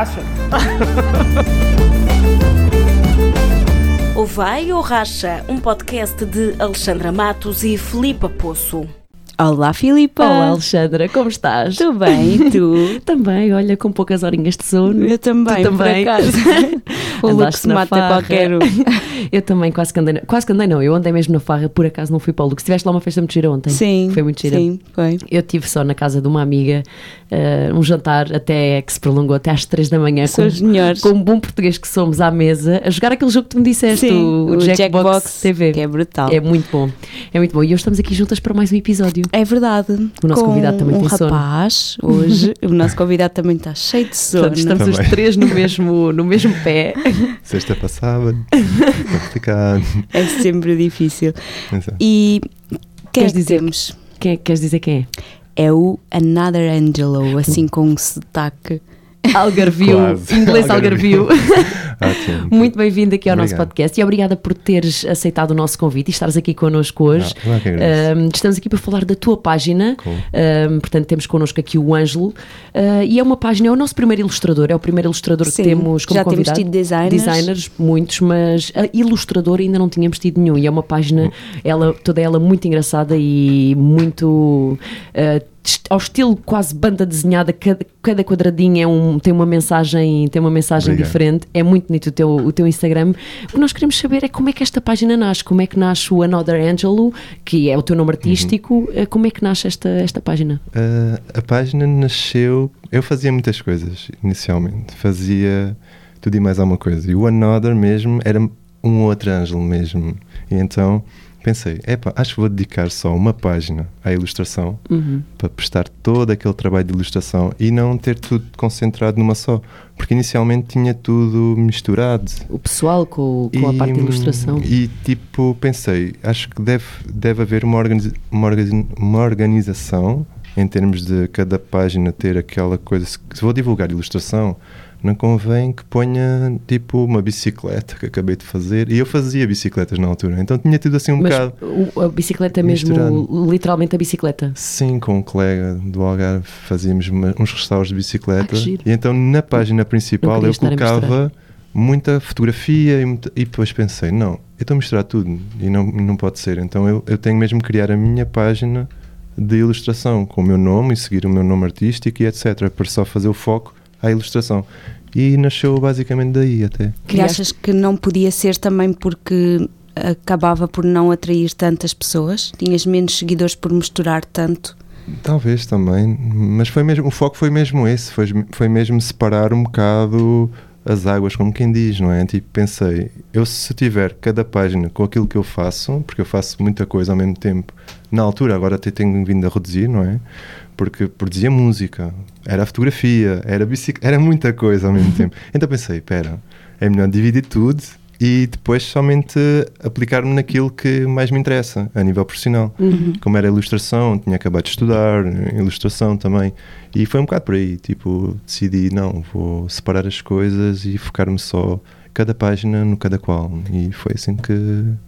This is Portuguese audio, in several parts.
racha. O Vai ou Racha, um podcast de Alexandra Matos e Filipa Poço. Olá, Filipa. Olá, Alexandra, como estás? Tudo bem, e tu? também, olha, com poucas horinhas de sono. Eu também, tu também. o se mata farra. qualquer um. eu também quase que andei, na... quase que andei não, eu andei mesmo na farra, por acaso não fui para o Luke. Estiveste lá uma festa muito gira ontem. Sim. Foi muito gira. Sim, foi. Eu estive só na casa de uma amiga, uh, um jantar até que se prolongou até às 3 da manhã. São os melhores. Com um bom português que somos à mesa, a jogar aquele jogo que tu me disseste, Sim, o, o Jackbox Jack TV. Que é brutal. É muito bom. É muito bom. E hoje estamos aqui juntas para mais um episódio. É verdade. O nosso convidado também um tem sono. rapaz, hoje, o nosso convidado também está cheio de sono. Portanto, estamos Também. os três no mesmo, no mesmo pé. Sexta para sábado, complicado. É sempre difícil. Exato. E quem Queres é que dizer- temos? Quem é, queres dizer quem é? É o Another Angelo, assim com um sotaque. Algarvio, Quase. inglês Algarvio. Muito bem-vindo aqui ao nosso Obrigado. podcast e obrigada por teres aceitado o nosso convite e estares aqui connosco hoje. Ah, que agradeço. Um, estamos aqui para falar da tua página. Cool. Um, portanto, temos connosco aqui o Ângelo. Uh, e é uma página, é o nosso primeiro ilustrador, é o primeiro ilustrador Sim, que temos como já temos convidado. tido designers. Designers, muitos, mas a ilustrador ainda não tínhamos tido nenhum. E é uma página, ela, toda ela muito engraçada e muito. uh, ao estilo quase banda desenhada, cada, cada quadradinho é um, tem uma mensagem, tem uma mensagem Obrigado. diferente. É muito bonito o teu, o teu Instagram. O que nós queremos saber é como é que esta página nasce, como é que nasce o Another Angelo, que é o teu nome artístico, eh, como é que nasce esta, esta página? Ah, a página nasceu. Eu fazia muitas coisas inicialmente. Fazia tudo e mais alguma coisa. E o Another mesmo era um outro Ângelo mesmo. E então pensei: epá, acho que vou dedicar só uma página à ilustração Uhum. para prestar todo aquele trabalho de ilustração e não ter tudo concentrado numa só. Porque inicialmente tinha tudo misturado. O pessoal com, com a parte de ilustração. E tipo, pensei, acho que deve, deve haver uma, organiza- uma, uma organização em termos de cada página ter aquela coisa. Se vou divulgar ilustração, não convém que ponha tipo uma bicicleta que acabei de fazer. E eu fazia bicicletas na altura, então tinha tudo assim um Mas bocado. a bicicleta mesmo, literalmente a bicicleta. Sim, com um colega do Algarve fazíamos uma- uns restauros de bicicleta. Ah, e então na página principal eu colocava muita fotografia e, muita- e depois pensei, não, eu estou a misturar tudo e não, não pode ser. Então eu, eu tenho mesmo que criar a minha página de ilustração com o meu nome e seguir o meu nome artístico e etc. Para só fazer o foco à ilustração. E nasceu basicamente daí até. E achas que não podia ser também porque acabava por não atrair tantas pessoas? Tinhas menos seguidores por misturar tanto? Talvez também, mas foi mesmo, o foco foi mesmo esse, foi, foi mesmo separar um bocado as águas, como quem diz, não é? Tipo, pensei, eu se tiver cada página com aquilo que eu faço, porque eu faço muita coisa ao mesmo tempo, na altura, agora até tenho vindo a reduzir, não é? Porque produzia música, era fotografia, era bicicleta, era muita coisa ao mesmo tempo. Então pensei, espera, é melhor dividir tudo e depois somente aplicar-me naquilo que mais me interessa, a nível profissional Uhum. como era ilustração, tinha acabado de estudar ilustração também. E foi um bocado por aí, tipo, decidi, não, vou separar as coisas e focar-me só cada página no cada qual. E foi assim que,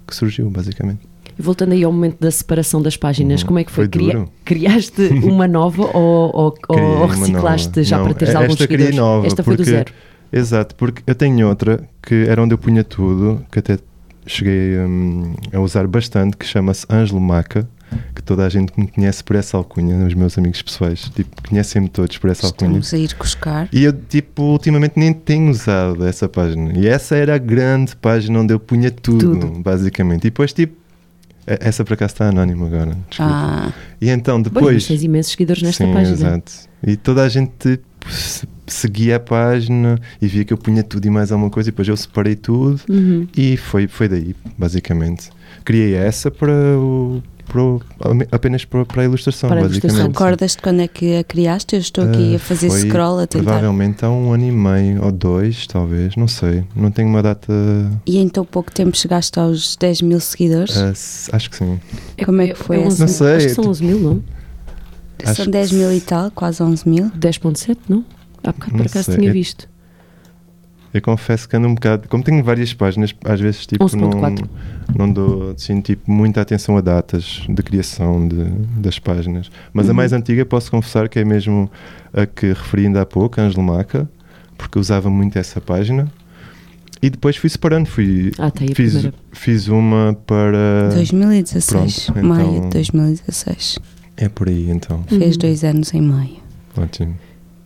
que surgiu, basicamente. Voltando aí ao momento da separação das páginas, Uhum. como é que foi? Foi duro. criaste uma nova ou, ou, ou reciclaste nova. já Não, para teres esta alguns criei seguidores? nova, Esta foi do zero. Exato, porque eu tenho outra que era onde eu punha tudo, que até cheguei hum, a usar bastante, que chama-se Ângelo Maca, que toda a gente me conhece por essa alcunha, os meus amigos pessoais, tipo, conhecem-me todos por essa alcunha. Estamos a ir buscar. E eu, tipo, ultimamente nem tenho usado essa página. E essa era a grande página onde eu punha tudo, Tudo. basicamente. E depois, tipo, e- essa por acaso está anónima agora. Desculpa. Ah, E então, depois. tens imensos seguidores nesta Sim, página. exato. E toda a gente se- seguia a página e via que eu punha tudo e mais alguma coisa. E depois eu separei tudo Uhum. e foi, foi daí, basicamente. Criei essa para o. para o- apenas para, para a ilustração, Para a ilustração. basicamente. recordas de quando é que a criaste? Eu estou aqui Ah, a fazer foi scroll a tentar. Provavelmente há um ano e meio ou dois, talvez, não sei. Não tenho uma data. E em tão pouco tempo chegaste aos 10 mil seguidores? ah, s- acho que sim. Como é que foi onze essa? Não sei, Acho que são tipo- 11 mil, não? acho São que 10 mil e tal, quase 11 mil. 10.7, não? Há bocado por acaso sei. tinha Eu- visto. Eu confesso que ando um bocado. Como tenho várias páginas, às vezes tipo, não, 11.4. não dou assim, tipo, muita atenção a datas de criação de, das páginas. Mas a Uhum. mais antiga posso confessar que é mesmo a que referi ainda há pouco, a Angelo Maca. porque usava muito essa página. E depois fui separando, fui, Ah, tá aí a fiz, primeira. fiz uma para. 2016, Pronto, maio então- de 2016. É por aí então. Fez Uhum. dois anos em maio. Ótimo.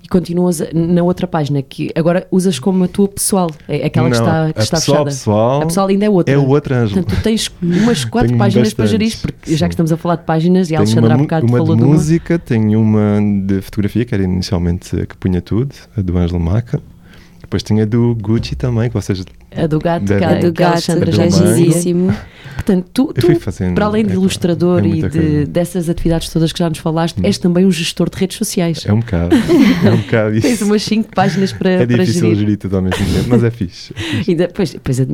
E continuas na outra página, que agora usas como a tua pessoal, é aquela que Não, está, que a está pessoal, fechada. pessoal A pessoal ainda é outra. é o outro Ângelo. Portanto, tu tens umas quatro Tenho páginas para bastantes, gerir, porque já sim. que estamos a falar de páginas, e a Alexandra há bocado uma falou de de uma. música, tenho uma de fotografia, que era inicialmente a que punha tudo, a do Ângelo Maca. Depois tinha a do Gucci também, que vocês. A do gato, Da- que, A do que gato, Alexandra já é giríssimo. Portanto, tu, tu, fazendo. para além de é, ilustrador é e de, dessas atividades todas que já nos falaste, Hum. és também um gestor de redes sociais. É um bocado. É um bocado isso. Tens umas 5 páginas para, é para difícil gerir. gerir. tudo ao mesmo tempo, mas é fixe. é fixe. E depois, depois é,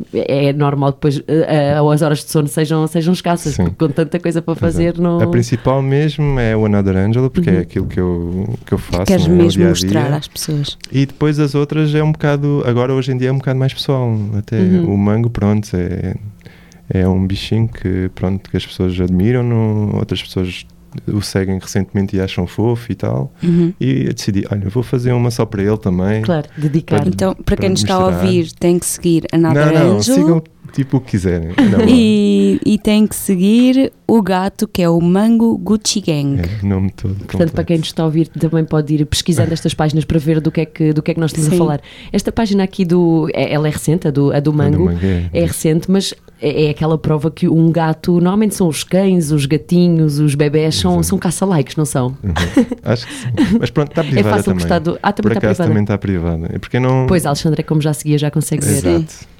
é normal depois eh, as horas de sono sejam, sejam escassas, Sim. porque com tanta coisa para fazer não. A principal mesmo é o Another Angel, porque Uhum. é aquilo que eu, que eu faço. Queres é? Mesmo dia a mostrar dia. às pessoas. E depois as outras é um bocado. Agora, hoje em dia, é um bocado mais pessoal. Até Uhum. o mango, pronto, é, é um bichinho que, pronto, que as pessoas admiram, outras pessoas o seguem recentemente e acham fofo e tal. Uhum. E eu decidi, olha, vou fazer uma só para ele também. Claro, dedicar. Para- Então, para para quem nos está a ouvir, tem que seguir Another não, não, Angel sigam tipo o que quiserem. Não, e, e tem que seguir o gato que é o Mango Gucci Gang. é, o nome todo. Portanto, para quem nos está a ouvir, também pode ir pesquisando estas páginas para ver do que é que, do que, é que nós estamos a Sim. falar. Esta página aqui do. é- ela é recente, a do, a do Mango. é, É recente, mas é, é aquela prova que um gato, normalmente são os cães, os gatinhos, os bebés, são, Exato. são caça-likes, não são? Uhum. Acho que sim. Mas pronto, está É privada fácil também. gostar do. Ah, Por também está acaso privada. também está privada. É porque não. Pois, a Alexandra, como já seguia, já consegue ver. Sim. Exato.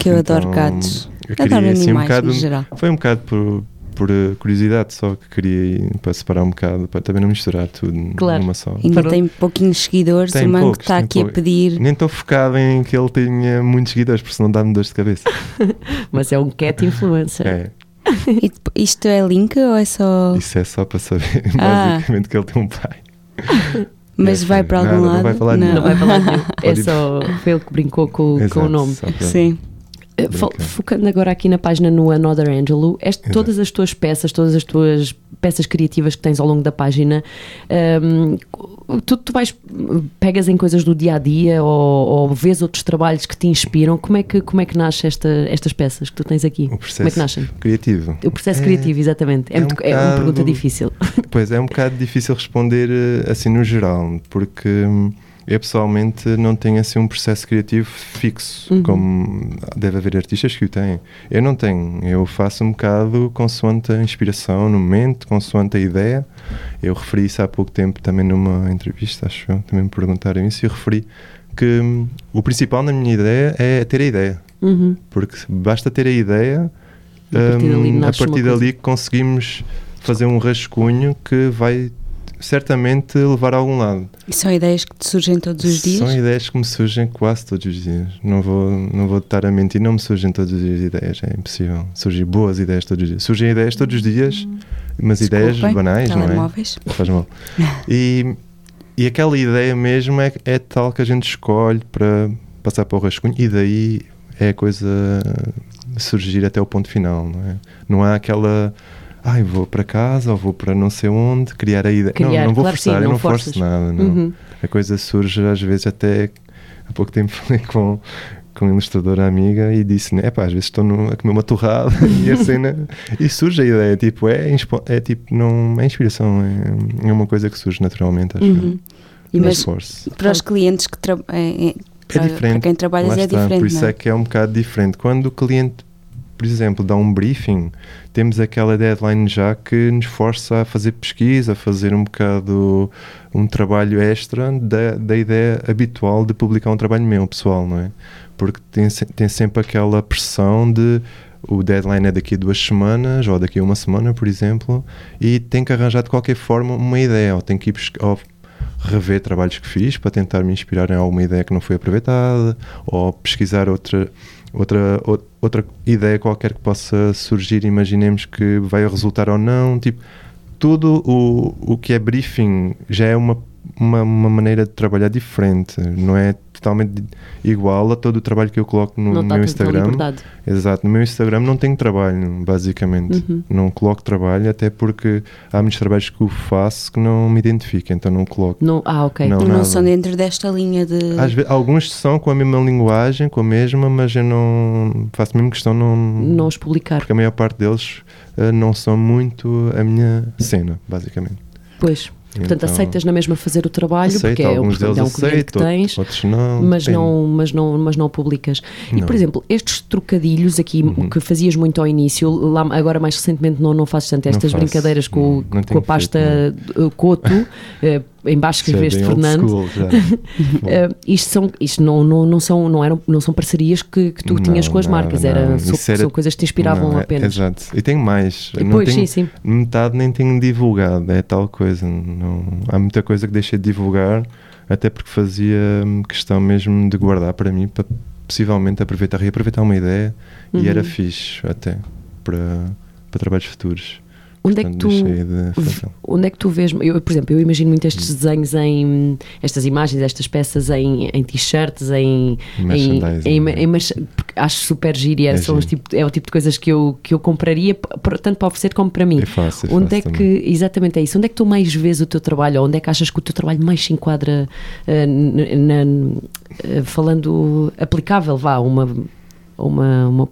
Que eu adoro Então, gatos. Eu Adoro queria assim um animais bocado. no geral. Foi um bocado por, por eh, curiosidade só que queria ir para separar um bocado, para também não misturar tudo Claro. numa só. Ainda Para- tem pouquinhos seguidores. Tem o Mango poucos, está aqui a pedir. Nem estou focado em que ele tenha muitos seguidores, porque senão dá-me dor de cabeça. Mas é um cat influencer. É, E isto é link ou é só. isso é só para saber, Ah. basicamente, que ele tem um pai. Mas É, vai para algum nada, não lado? vai falar Não vai falar nenhum. É só. Foi ele que brincou com, com o Exato, nome. Sim. Brincar. Focando agora aqui na página no Another Angelo, este- todas as tuas peças, todas as tuas peças criativas que tens ao longo da página, hum, tu, tu vais, pegas em coisas do dia a dia ou, ou vês outros trabalhos que te inspiram? Como é que, como é que nasce esta, estas peças que tu tens aqui? O Como é que processo nascem? criativo. O processo É- criativo, exatamente. É, é um muito- é uma bocado- pergunta difícil. Pois é um bocado difícil responder eh, assim no geral, porque hum, eu pessoalmente não tenho assim um processo criativo fixo, Uhum. como deve haver artistas que o têm. Eu não tenho, eu faço um bocado consoante a inspiração no momento, consoante a ideia. Eu referi isso há pouco tempo também numa entrevista, acho eu, também me perguntaram isso, e eu referi que hum, o principal na minha ideia é ter a ideia, Uhum. porque basta ter a ideia E a partir dali hum, a partir dali conseguimos fazer um rascunho que vai certamente levar a algum lado. E são ideias que te surgem todos os dias? São ideias que me surgem quase todos os dias. Não vou, não vou estar a mentir, não me surgem todos os dias ideias, é impossível. Surgem boas ideias todos os dias. Surgem ideias todos os dias, mas ideias Desculpem, banais, não é? faz mal. E, e aquela ideia mesmo é, é tal que a gente escolhe para passar para o rascunho e daí é a coisa surgir até o ponto final, não é? Não há aquela. Ai, vou para casa ou vou para não sei onde, criar a ideia. Criar, não, não vou claro que forçar, sim, eu não não forço forças. nada. Não. Uhum. A coisa surge às vezes até. Há pouco tempo falei com, com uma ilustradora amiga e disse: é pá, às vezes estou no- a comer uma torrada e a cena. E surge a ideia, tipo, é, é tipo, não é inspiração, é, é uma coisa que surge naturalmente, acho Uhum. E. Não mas esforço. para os clientes que trabalham. É, É para, diferente. para quem trabalhas Lá é está, diferente. Por isso não é que é um bocado diferente. Quando o cliente, por exemplo, dá um briefing, temos aquela deadline já que nos força a fazer pesquisa, a fazer um bocado um trabalho extra da, da ideia habitual de publicar um trabalho meu, pessoal, não é? Porque tem, tem sempre aquela pressão de o deadline é daqui a duas semanas ou daqui a uma semana, por exemplo, e tem que arranjar de qualquer forma uma ideia, ou tem que ir ou rever trabalhos que fiz para tentar me inspirar em alguma ideia que não foi aproveitada, ou pesquisar outra, outra, ou- outra ideia qualquer que possa surgir, imaginemos que vai resultar ou não, tipo, tudo o, o que é briefing já é uma, uma, uma maneira de trabalhar diferente, não é totalmente igual a todo o trabalho que eu coloco no, não no meu Instagram. liberdade. Exato, no meu Instagram não tenho trabalho, basicamente. Uhum. Não coloco trabalho, até porque há muitos trabalhos que eu faço que não me identificam, então não coloco. Não, ah, ok. Não. Não, são dentro desta linha de. Às ve- alguns são com a mesma linguagem, com a mesma, mas eu não faço mesmo questão não, Não os publicar. porque a maior parte deles eh, não são muito a minha cena, basicamente. Pois. Portanto, Então, aceitas na mesma fazer o trabalho, aceito, porque é, alguns portanto, é um cliente aceito, que tens. outros não. mas não, mas não, mas não publicas. E Não. por exemplo, estes trocadilhos aqui Uhum. que fazias muito ao início, lá, agora mais recentemente não, não fazes tanto estas brincadeiras com, Não, não com a pasta feito, Coto, em baixo Isso é escreveste old Fernando. school. Uh, isto são, isto não, não, não, são, não, eram, não são parcerias que, que tu Não, tinhas com as nada, marcas, era, não. são, era- são coisas que te inspiravam Não, é- apenas. Exato. E tenho mais. E Não tenho- sim, sim. metade nem tenho divulgado, é tal coisa. Não, há muita coisa que deixei de divulgar, até porque fazia hum, questão mesmo de guardar para mim, para possivelmente aproveitar, reaproveitar uma ideia Uhum. e era fixe até para, para trabalhos futuros. Onde é que tu. Onde é que tu vês? Eu, por exemplo, eu imagino muito estes Hum. desenhos em estas imagens, estas peças em, em t-shirts, em, em, Merchandising, em, né? em porque acho super giro e é, É são tipo, é o tipo de coisas que eu, que eu compraria, tanto para oferecer como para mim. É fácil. é Onde é que, também. exatamente é isso, onde é que tu mais vês o teu trabalho? Ou onde é que achas que o teu trabalho mais se enquadra, eh, n- na- eh, falando aplicável, vá, uma. uma, uma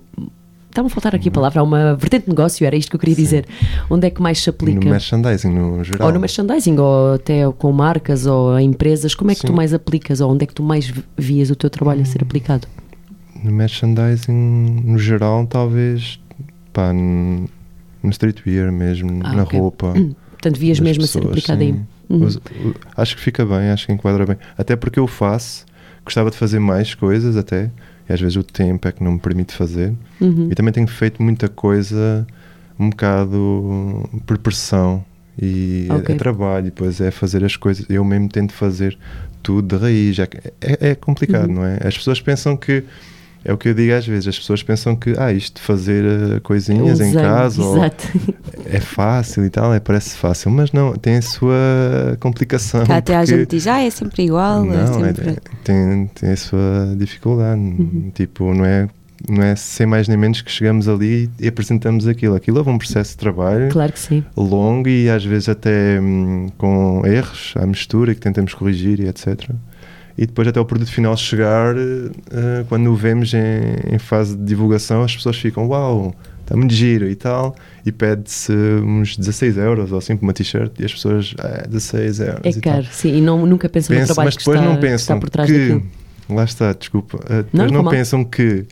Está-me a faltar aqui a palavra, há uma vertente de negócio, era isto que eu queria Sim. dizer. Onde é que mais se aplica? No merchandising, no geral. Ou no merchandising, ou até com marcas, ou em empresas, como é que tu Sim. mais aplicas, ou onde é que tu mais vi- vias o teu trabalho a ser aplicado? No merchandising, no geral, talvez pá, no streetwear mesmo, Ah, na ok. roupa. Portanto, vias mesmo a ser pessoas, aplicado aí. Uhum. O- acho que fica bem, acho que enquadra bem. Até porque eu faço, gostava de fazer mais coisas até, e às vezes o tempo é que não me permite fazer. Uhum. E também tenho feito muita coisa um bocado por pressão. E é- Ok. é, trabalho, e depois é fazer as coisas. Eu mesmo tento fazer tudo de raiz. É, é, é complicado, Uhum. não é? As pessoas pensam que. É o que eu digo às vezes, as pessoas pensam que ah, isto de fazer eh, coisinhas em casa é fácil e tal, é, parece fácil, mas não, tem a sua complicação. Cá até a gente diz, ah, é sempre igual, é não, é- sempre. tem, tem a sua dificuldade. Uhum. Tipo, não é, não é sem mais nem menos que chegamos ali e apresentamos aquilo. Aquilo é um processo de trabalho Claro longo e às vezes até hum, com erros à mistura que tentamos corrigir e etc. E depois até o produto final chegar, eh, quando o vemos em, em fase de divulgação, as pessoas ficam, uau, está muito giro e tal, e pede-se uns 16 euros ou assim por uma t-shirt e as pessoas, ah, 16 euros É e tal. caro, sim. E não, nunca pensam no Pensam, trabalho mas que depois está, não que está pensam por trás que, lá está, desculpa, uh, depois Não, não, não pensam que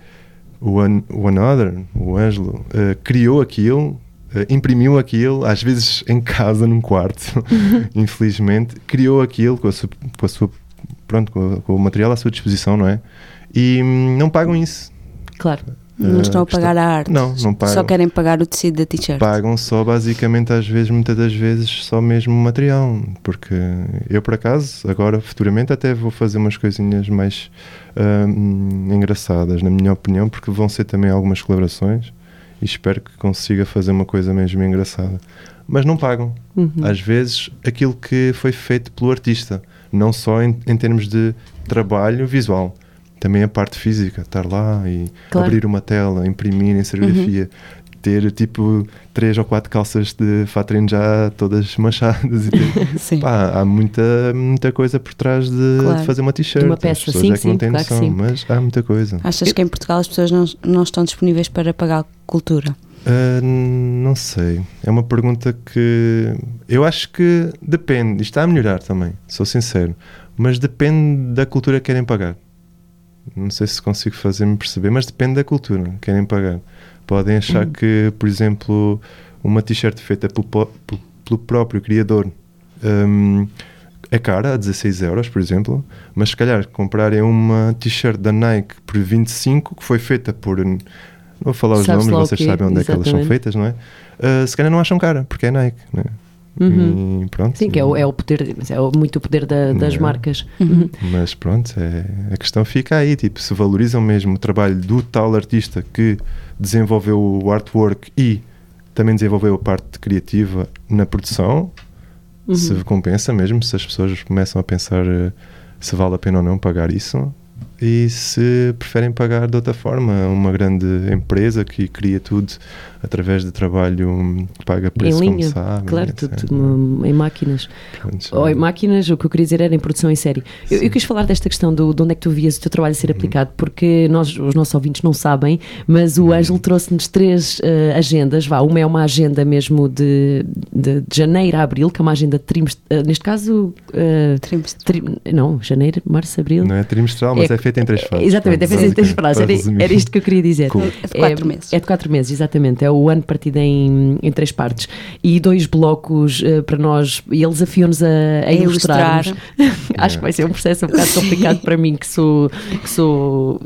o, An o Another, o Ângelo, uh, criou aquilo, uh, imprimiu aquilo, às vezes em casa, num quarto, infelizmente, criou aquilo com a com a sua pronto, com, com o material à sua disposição, não é? E hum, não pagam isso. Claro. Não Uh, estão a está- pagar a arte. Não, não pagam. Só querem pagar o tecido da t-shirt. Pagam só basicamente às vezes, muitas das vezes, só mesmo o material. Porque eu por acaso, agora futuramente até vou fazer umas coisinhas mais hum, engraçadas, na minha opinião, porque vão ser também algumas colaborações e espero que consiga fazer uma coisa mesmo engraçada. Mas não pagam. Uhum. Às vezes aquilo que foi feito pelo artista, não só em, em termos de trabalho visual, também a parte física, estar lá e Claro. abrir uma tela, imprimir em serigrafia, ter tipo três ou quatro calças de fatrin já todas manchadas e ter- Sim. Pá, há muita, muita coisa por trás de, Claro. de fazer uma t-shirt. De uma As peça, pessoas sim, é que não sim, têm claro que noção, sim. mas há muita coisa. Achas que em Portugal as pessoas não, não estão disponíveis para pagar cultura? Ah, não sei. É uma pergunta que eu acho que depende. Isto está a melhorar também, sou sincero. Mas depende da cultura que querem pagar. Não sei se consigo fazer-me perceber, mas depende da cultura que querem pagar. Podem achar Uhum. que, por exemplo, uma t-shirt feita pelo, pelo- próprio criador hum, é cara, a 16 euros, por exemplo, mas se calhar comprarem uma t-shirt da Nike por 25, que foi feita por. Não vou falar os o nomes, vocês sabem onde é que elas são exatamente. feitas, não é? Ah, se calhar não acham cara, porque é Nike, né? Uhum. E pronto. Sim, que é o, é o poder, é o- muito o poder da- das É. marcas. Uhum. Mas pronto, é, a questão fica aí, tipo, se valorizam mesmo o trabalho do tal artista que desenvolveu o artwork e também desenvolveu a parte criativa na produção, Uhum. se compensa mesmo, se as pessoas começam a pensar eh, se vale a pena ou não pagar isso, e se preferem pagar de outra forma, uma grande empresa que cria tudo através de trabalho que paga preço, em como linha, sabem, claro, etc. tudo, hum, em máquinas. Pronto, Ou em máquinas, o que eu queria dizer era em produção em série. Eu, eu quis falar desta questão do, de onde é que tu vias o teu trabalho a ser Uhum. aplicado, porque nós, os nossos ouvintes não sabem, mas Uhum. o Ângelo trouxe-nos três eh, agendas. Vá, uma é uma agenda mesmo de, de, de janeiro a abril, que é uma agenda trimestral, neste caso. eh, Trimestre. tri- não, janeiro, março, abril. Não é trimestral, mas é, feito em três fases. Exatamente, é Pronto, feito em três para Era, era isto que eu queria dizer. Cool. É de quatro meses. É de quatro meses, exatamente. É o ano partido em, em três partes. E dois blocos eh, para nós, e ele desafiou-nos a, a A ilustrar. ilustrarmos. Acho que vai ser um processo um bocado complicado para mim, que sou. Que sou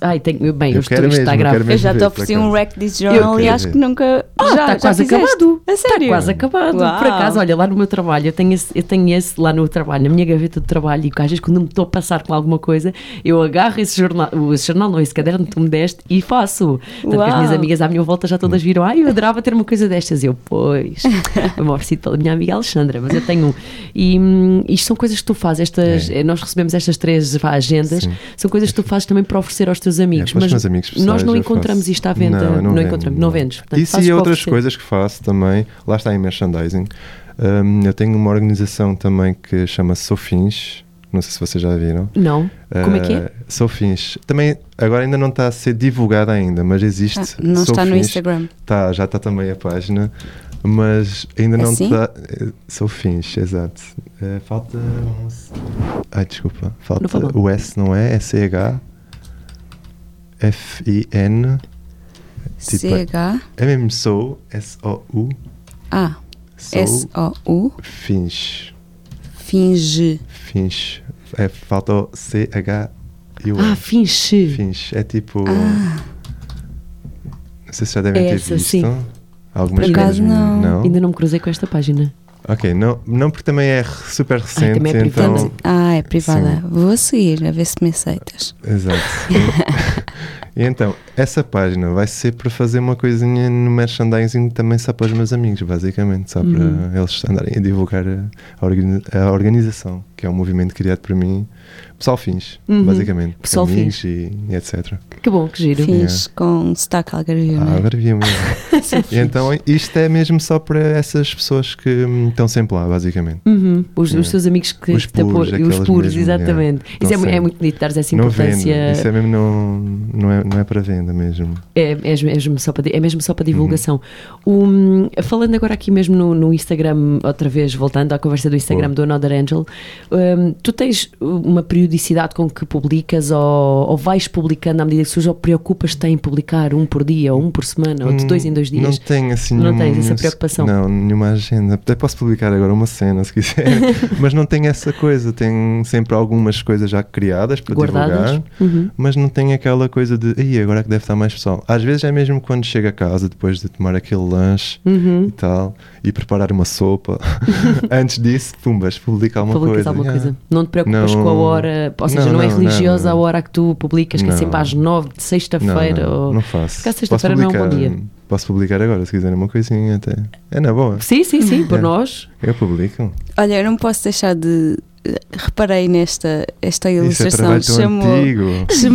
ai, tenho, bem, Eu quero mesmo, está eu grave. Eu já te ver, ofereci um rec this journal Eu e acho quero que nunca. Ah, já, está já quase fizeste? acabado. A sério? Está quase acabado. Uau. Por acaso, olha, lá no meu trabalho, eu tenho, esse, eu tenho esse lá no trabalho, na minha gaveta de trabalho, e que às vezes quando me estou a passar com alguma coisa, eu agarro esse jornal, esse jornal não, esse caderno que tu me deste e faço. Tanto que as minhas amigas à minha volta já todas viram, ai, eu adorava ter uma coisa destas. Eu, pois, eu oferecido pela minha amiga Alexandra, mas eu tenho um. E hum, isto são coisas que tu fazes, estas, É. nós recebemos estas três agendas, Sim. são coisas que tu fazes também para oferecer aos teus amigos. É, para os mas meus amigos pessoais nós não encontramos faço. isto à venda, Não, eu não, vendo, encontramos, não vendes. Portanto, Isso e outras coisas que faço também, lá está em merchandising. Hum, eu tenho uma organização também que chama Sofins, não sei se vocês já viram. Não. Como é que é? Uh, Sofins. Também, agora ainda não está a ser divulgada ainda, mas existe. Ah, não está no Sofins. Instagram. Tá, já está também a página, mas ainda não Assim? está. eh, Sofins, exato. Eh, falta. um S- Ai, desculpa. Falta o S, não é? S-C-H. F-I-N. C-H. É mesmo Sou, S-O-U. A. Sou. Finge. Fins. É, falta o C-H e o Ah, F. finche. Fins. É tipo. Ah. Não sei se já devem ter Essa, visto. sim. Algumas Por acaso, coisas, não. não. Ainda não me cruzei com esta página. Ok, não, não porque também é super recente, também é então. privada. Ah, é privada. Sim. Vou seguir a ver se me aceitas. Exato. e então, essa página vai ser para fazer uma coisinha no merchandising também só para os meus amigos, basicamente, só Uhum. para eles andarem a divulgar a, a organi- a organização, que é um movimento criado por mim, pessoal fins, Uhum. basicamente. Pessoal amigos e, e etc. Que bom, que giro. Finge com sotaque algarvio, Ah, não é? agora vi mesmo. e então, isto é mesmo só para essas pessoas que hum, estão sempre lá, basicamente. Uhum. Os, os teus amigos que Os puros, os puros, mesmo, exatamente. é. Isso é, Não é muito bonito dares essa Não vende, importância. isso é mesmo não, não, é, não é para venda mesmo. É, é, mesmo- é só para, é mesmo só para Uhum. divulgação. Um, falando agora aqui mesmo no, no Instagram, outra vez voltando à conversa do Instagram Boa. do Another Angel, um, tu tens uma periodicidade com que publicas ou, ou vais publicando à medida que surge ou preocupas-te em publicar um por dia ou um por semana ou de dois em dois Hum, Não dias? tenho assim Não nenhuma- tens essa preocupação? Não, nenhuma agenda. Até posso publicar agora uma cena se quiser, mas não tenho essa coisa. Tenho sempre algumas coisas já criadas para Guardadas? divulgar, Uhum. mas não tenho aquela coisa de aí agora é que deve estar mais pessoal. Às vezes é mesmo quando chego a casa depois de tomar aquele lanche Uhum. e tal e preparar uma sopa. Antes disso, pumbas, publica alguma Publicas coisa. alguma Yeah. coisa. Não te preocupas Não. com a hora, ou seja, não, Não, é não, religiosa não. a hora que tu publicas, que é Não. sempre às nove de Não, sexta-feira. não, ou... não faço. Porque Posso sexta-feira não é um bom publicar- dia. Posso publicar agora se quiserem uma coisinha até. É na boa. Sim, sim, sim, por É. nós. Eu publico. Olha, eu não posso deixar de. Reparei nesta esta é ilustração. tão chamou,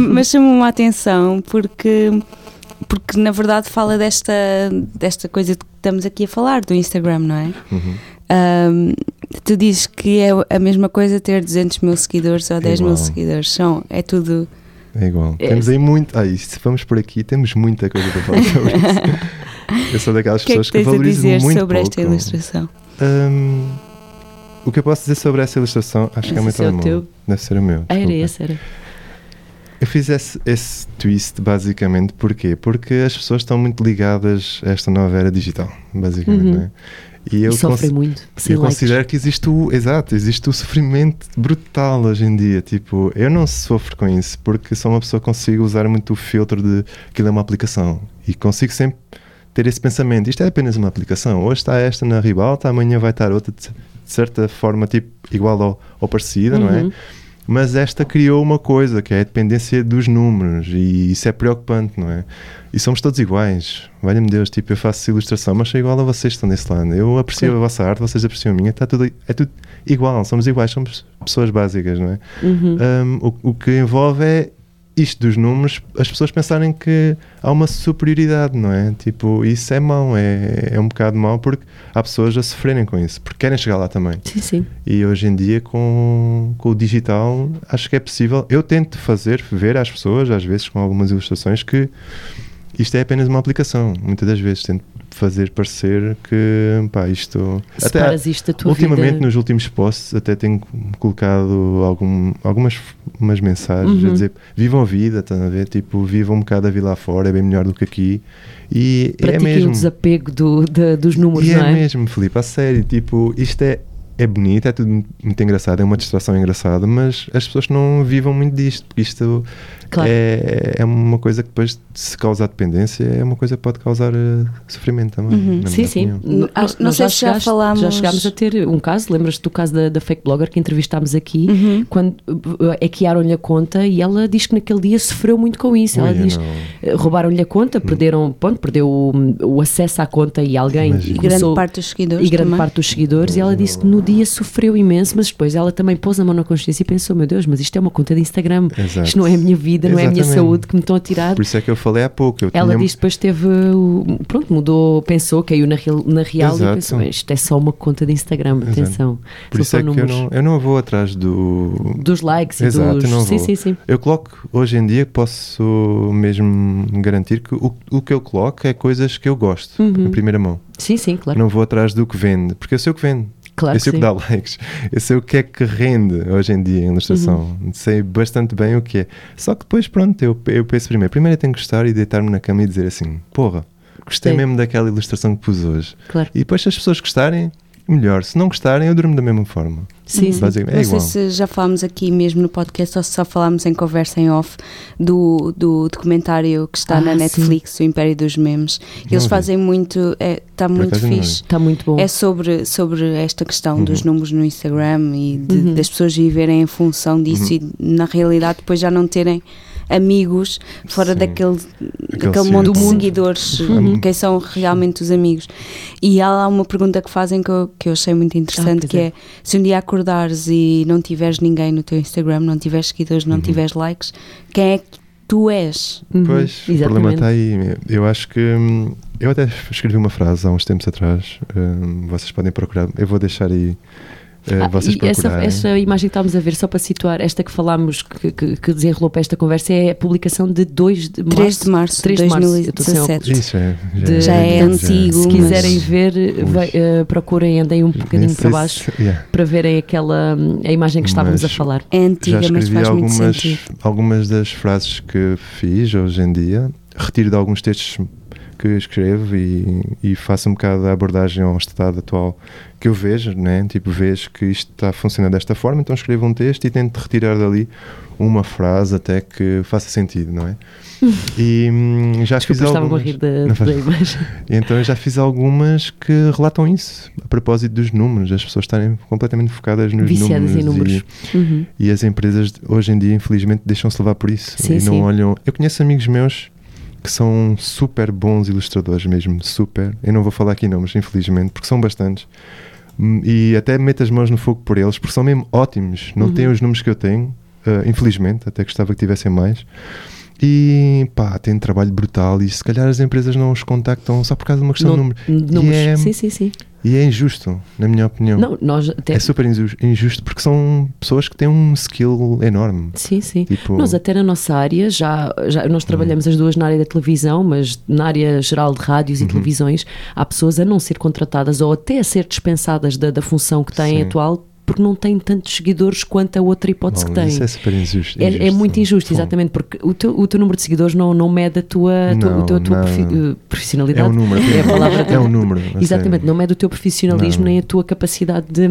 mas chamou-me a atenção porque, porque na verdade fala desta, desta coisa que estamos aqui a falar, do Instagram, não é? Uhum. Ahm, tu dizes que é a mesma coisa ter 200 mil seguidores ou 10 mil igual. seguidores. São, é tudo. É igual. É. Temos aí muito. Ah, isso, vamos por aqui, temos muita coisa para falar sobre isso. Eu sou daquelas O que é que pessoas que, tens a valorizam dizer muito sobre esta pouco. ilustração? Hum, o que eu posso dizer sobre essa ilustração, acho que é o meu Esse é telemóvel. teu? Deve ser o meu. Ah, era desculpa. esse, era. Eu fiz esse, esse twist basicamente porquê? Porque as pessoas estão muito ligadas a esta nova era digital, basicamente. Uhum. não é? E eu e sofrem cons- muito. eu likes. considero que existe o exato, existe o sofrimento brutal hoje em dia. Tipo, eu não sofro com isso porque sou uma pessoa que consigo usar muito o filtro de aquilo é uma aplicação e consigo sempre ter esse pensamento. Isto é apenas uma aplicação. Hoje está esta na ribalta, amanhã vai estar outra de, certa forma tipo igual ou, ou parecida, não é? Uhum. Mas esta criou uma coisa que é a dependência dos números e isso é preocupante, não é? E somos todos iguais. Valha-me Deus, tipo, eu faço ilustração, mas sou igual a vocês que estão desse lado. Eu aprecio Claro. a vossa arte, vocês apreciam a minha, está tudo, é tudo igual, somos iguais, somos pessoas básicas, não é? Uhum. Um, o, o que envolve é isto dos números, as pessoas pensarem que há uma superioridade, não é? Tipo, isso é mau, é, é um bocado mau porque há pessoas a sofrerem com isso, porque querem chegar lá também. Sim, sim. E hoje em dia, com, com o digital, acho que é possível. Eu tento fazer ver às pessoas, às vezes com algumas ilustrações, que isto é apenas uma aplicação. Muitas das vezes tento fazer parecer que pá, isto. Separas isto da tua ultimamente, vida. nos últimos posts, até tenho colocado algum, algumas umas mensagens Uhum. a dizer vivam a vida, estão a ver? Tipo, vivam um bocado a vida lá fora, é bem melhor do que aqui. E é Pratiquem mesmo. o desapego do, da- dos números, E não é, é? mesmo, Filipe, a sério, tipo, isto é, é bonito, é tudo muito engraçado, é uma distração engraçada, mas as pessoas não vivam muito disto, porque isto Claro. é, é uma coisa que depois, se causar dependência, é uma coisa que pode causar eh, sofrimento também. Uhum. Sim, sim. Não- Nós- não nós sei se já chegaste- falámos- Já chegámos a ter um caso, lembras-te do caso da, da fake blogger que entrevistámos aqui, Uhum. quando hackearam-lhe a conta e ela diz que naquele dia sofreu muito com isso. ela Ui, eu diz, eh, roubaram-lhe a conta, perderam, pronto, perdeu o, o acesso à conta e alguém. E grande parte dos seguidores e grande também. parte dos seguidores, e ela disse que no dia sofreu imenso, mas depois ela também pôs a mão na consciência e pensou: meu Deus, mas isto é uma conta de Instagram, Exato. isto não é a minha vida, não é a minha saúde que me estão a tirar. Por isso é que eu falei há pouco. Ela tinha- disse depois teve, pronto, mudou, pensou, caiu na real, na real e pensou: isto é só uma conta de Instagram, Exato. atenção. Por isso é que eu não, eu não vou atrás do. Dos likes e Exato, dos. eu não sim, vou. sim, sim. Eu coloco, hoje em dia, posso mesmo garantir que o, o que eu coloco é coisas que eu gosto, Uhum. em primeira mão. Sim, sim, claro. Não vou atrás do que vende, porque eu sei o que vende. Claro eu sei o sim. que dá likes, eu sei o que é que rende hoje em dia em ilustração, Uhum. sei bastante bem o que é. Só que depois, pronto, eu, eu penso primeiro, primeiro eu tenho que gostar e deitar-me na cama e dizer assim: porra, gostei Sim. mesmo daquela ilustração que pus hoje. Claro. E depois, se as pessoas gostarem, melhor. Se não gostarem, eu durmo da mesma forma. Sim, sim. Basicamente, é Não sei igual. se já falámos aqui mesmo no podcast ou se só falámos em conversa em off do, do documentário que está Ah, na sim. Netflix, O Império dos Memes. Eles fazem muito, está muito acaso não vi. fixe. Está muito bom. É sobre, sobre esta questão dos Uhum. números no Instagram e de- Uhum. das pessoas viverem em função disso Uhum. e na realidade depois já não terem amigos fora Sim. daquele, daquele monte de mundo. seguidores, Uhum. quem são realmente os amigos. E há lá uma pergunta que fazem que eu, que eu achei muito interessante, pois que é. é. se um dia acordares e não tiveres ninguém no teu Instagram, não tiveres seguidores, não Uhum. tiveres likes, quem é que tu és? Uhum, Pois, o exatamente. problema está aí. Eu acho que. hum, Eu até escrevi uma frase há uns tempos atrás. hum, vocês podem procurar. Eu vou deixar aí. Eh, Ah, vocês e essa, procurarem. essa imagem que estávamos a ver, só para situar, esta que falámos, que, que, que desenrolou para esta conversa, é a publicação de 2 de março. 3 de março de 3 de março, eu estou sem 2017. Isso é. De- Já é antigo, Se mas- quiserem ver, vai- eh, procurem, andem um bocadinho para se- baixo yeah. para verem aquela a imagem que estávamos Mas- a falar. É antiga, Já mas escrevi faz muito algumas, sentido. algumas das frases que fiz hoje em dia. Retiro de alguns textos que escrevo e, e faço um bocado a abordagem ao estado atual que eu vejo, né? Tipo, vejo que isto está a funcionar desta forma, então escrevo um texto e tento retirar dali uma frase até que faça sentido, não é? E hum, já Desculpa, fiz estava a algumas. rir da, Não da imagem. Então eu já fiz algumas que relatam isso, a propósito dos números, as pessoas estarem completamente focadas nos Viciadas em números. números. Uhum. E, e as empresas hoje em dia, infelizmente, deixam-se levar por isso. Sim, e não sim. olham. Eu conheço amigos meus que são super bons ilustradores mesmo, super. Eu não vou falar aqui nomes, infelizmente, porque são bastantes. Hum, E até meto as mãos no fogo por eles, porque são mesmo ótimos. Não Uhum. têm os números que eu tenho, eh, infelizmente, até gostava que tivessem mais. E pá, têm um trabalho brutal e se calhar as empresas não os contactam só por causa de uma questão Não- de número. números. E é- Sim, sim, sim. E é injusto, na minha opinião. Não, nós até. É super inju- injusto porque são pessoas que têm um skill enorme. Sim, sim. Tipo, Nós até na nossa área, já, já nós trabalhamos as duas na área da televisão, mas na área geral de rádios Uhum. e televisões, há pessoas a não ser contratadas ou até a ser dispensadas da, da função que têm Sim. atual porque não têm tantos seguidores quanto a outra hipótese que têm. Isso é super injusto. É, é muito injusto, Bom, exatamente, porque o teu, o teu número de seguidores não, não mede a tua, Não, a tua, a tua não. profi- eh, É profissionalidade. um número. É a palavra É um número. a Exatamente, sério. não mede o teu profissionalismo nem a tua capacidade de,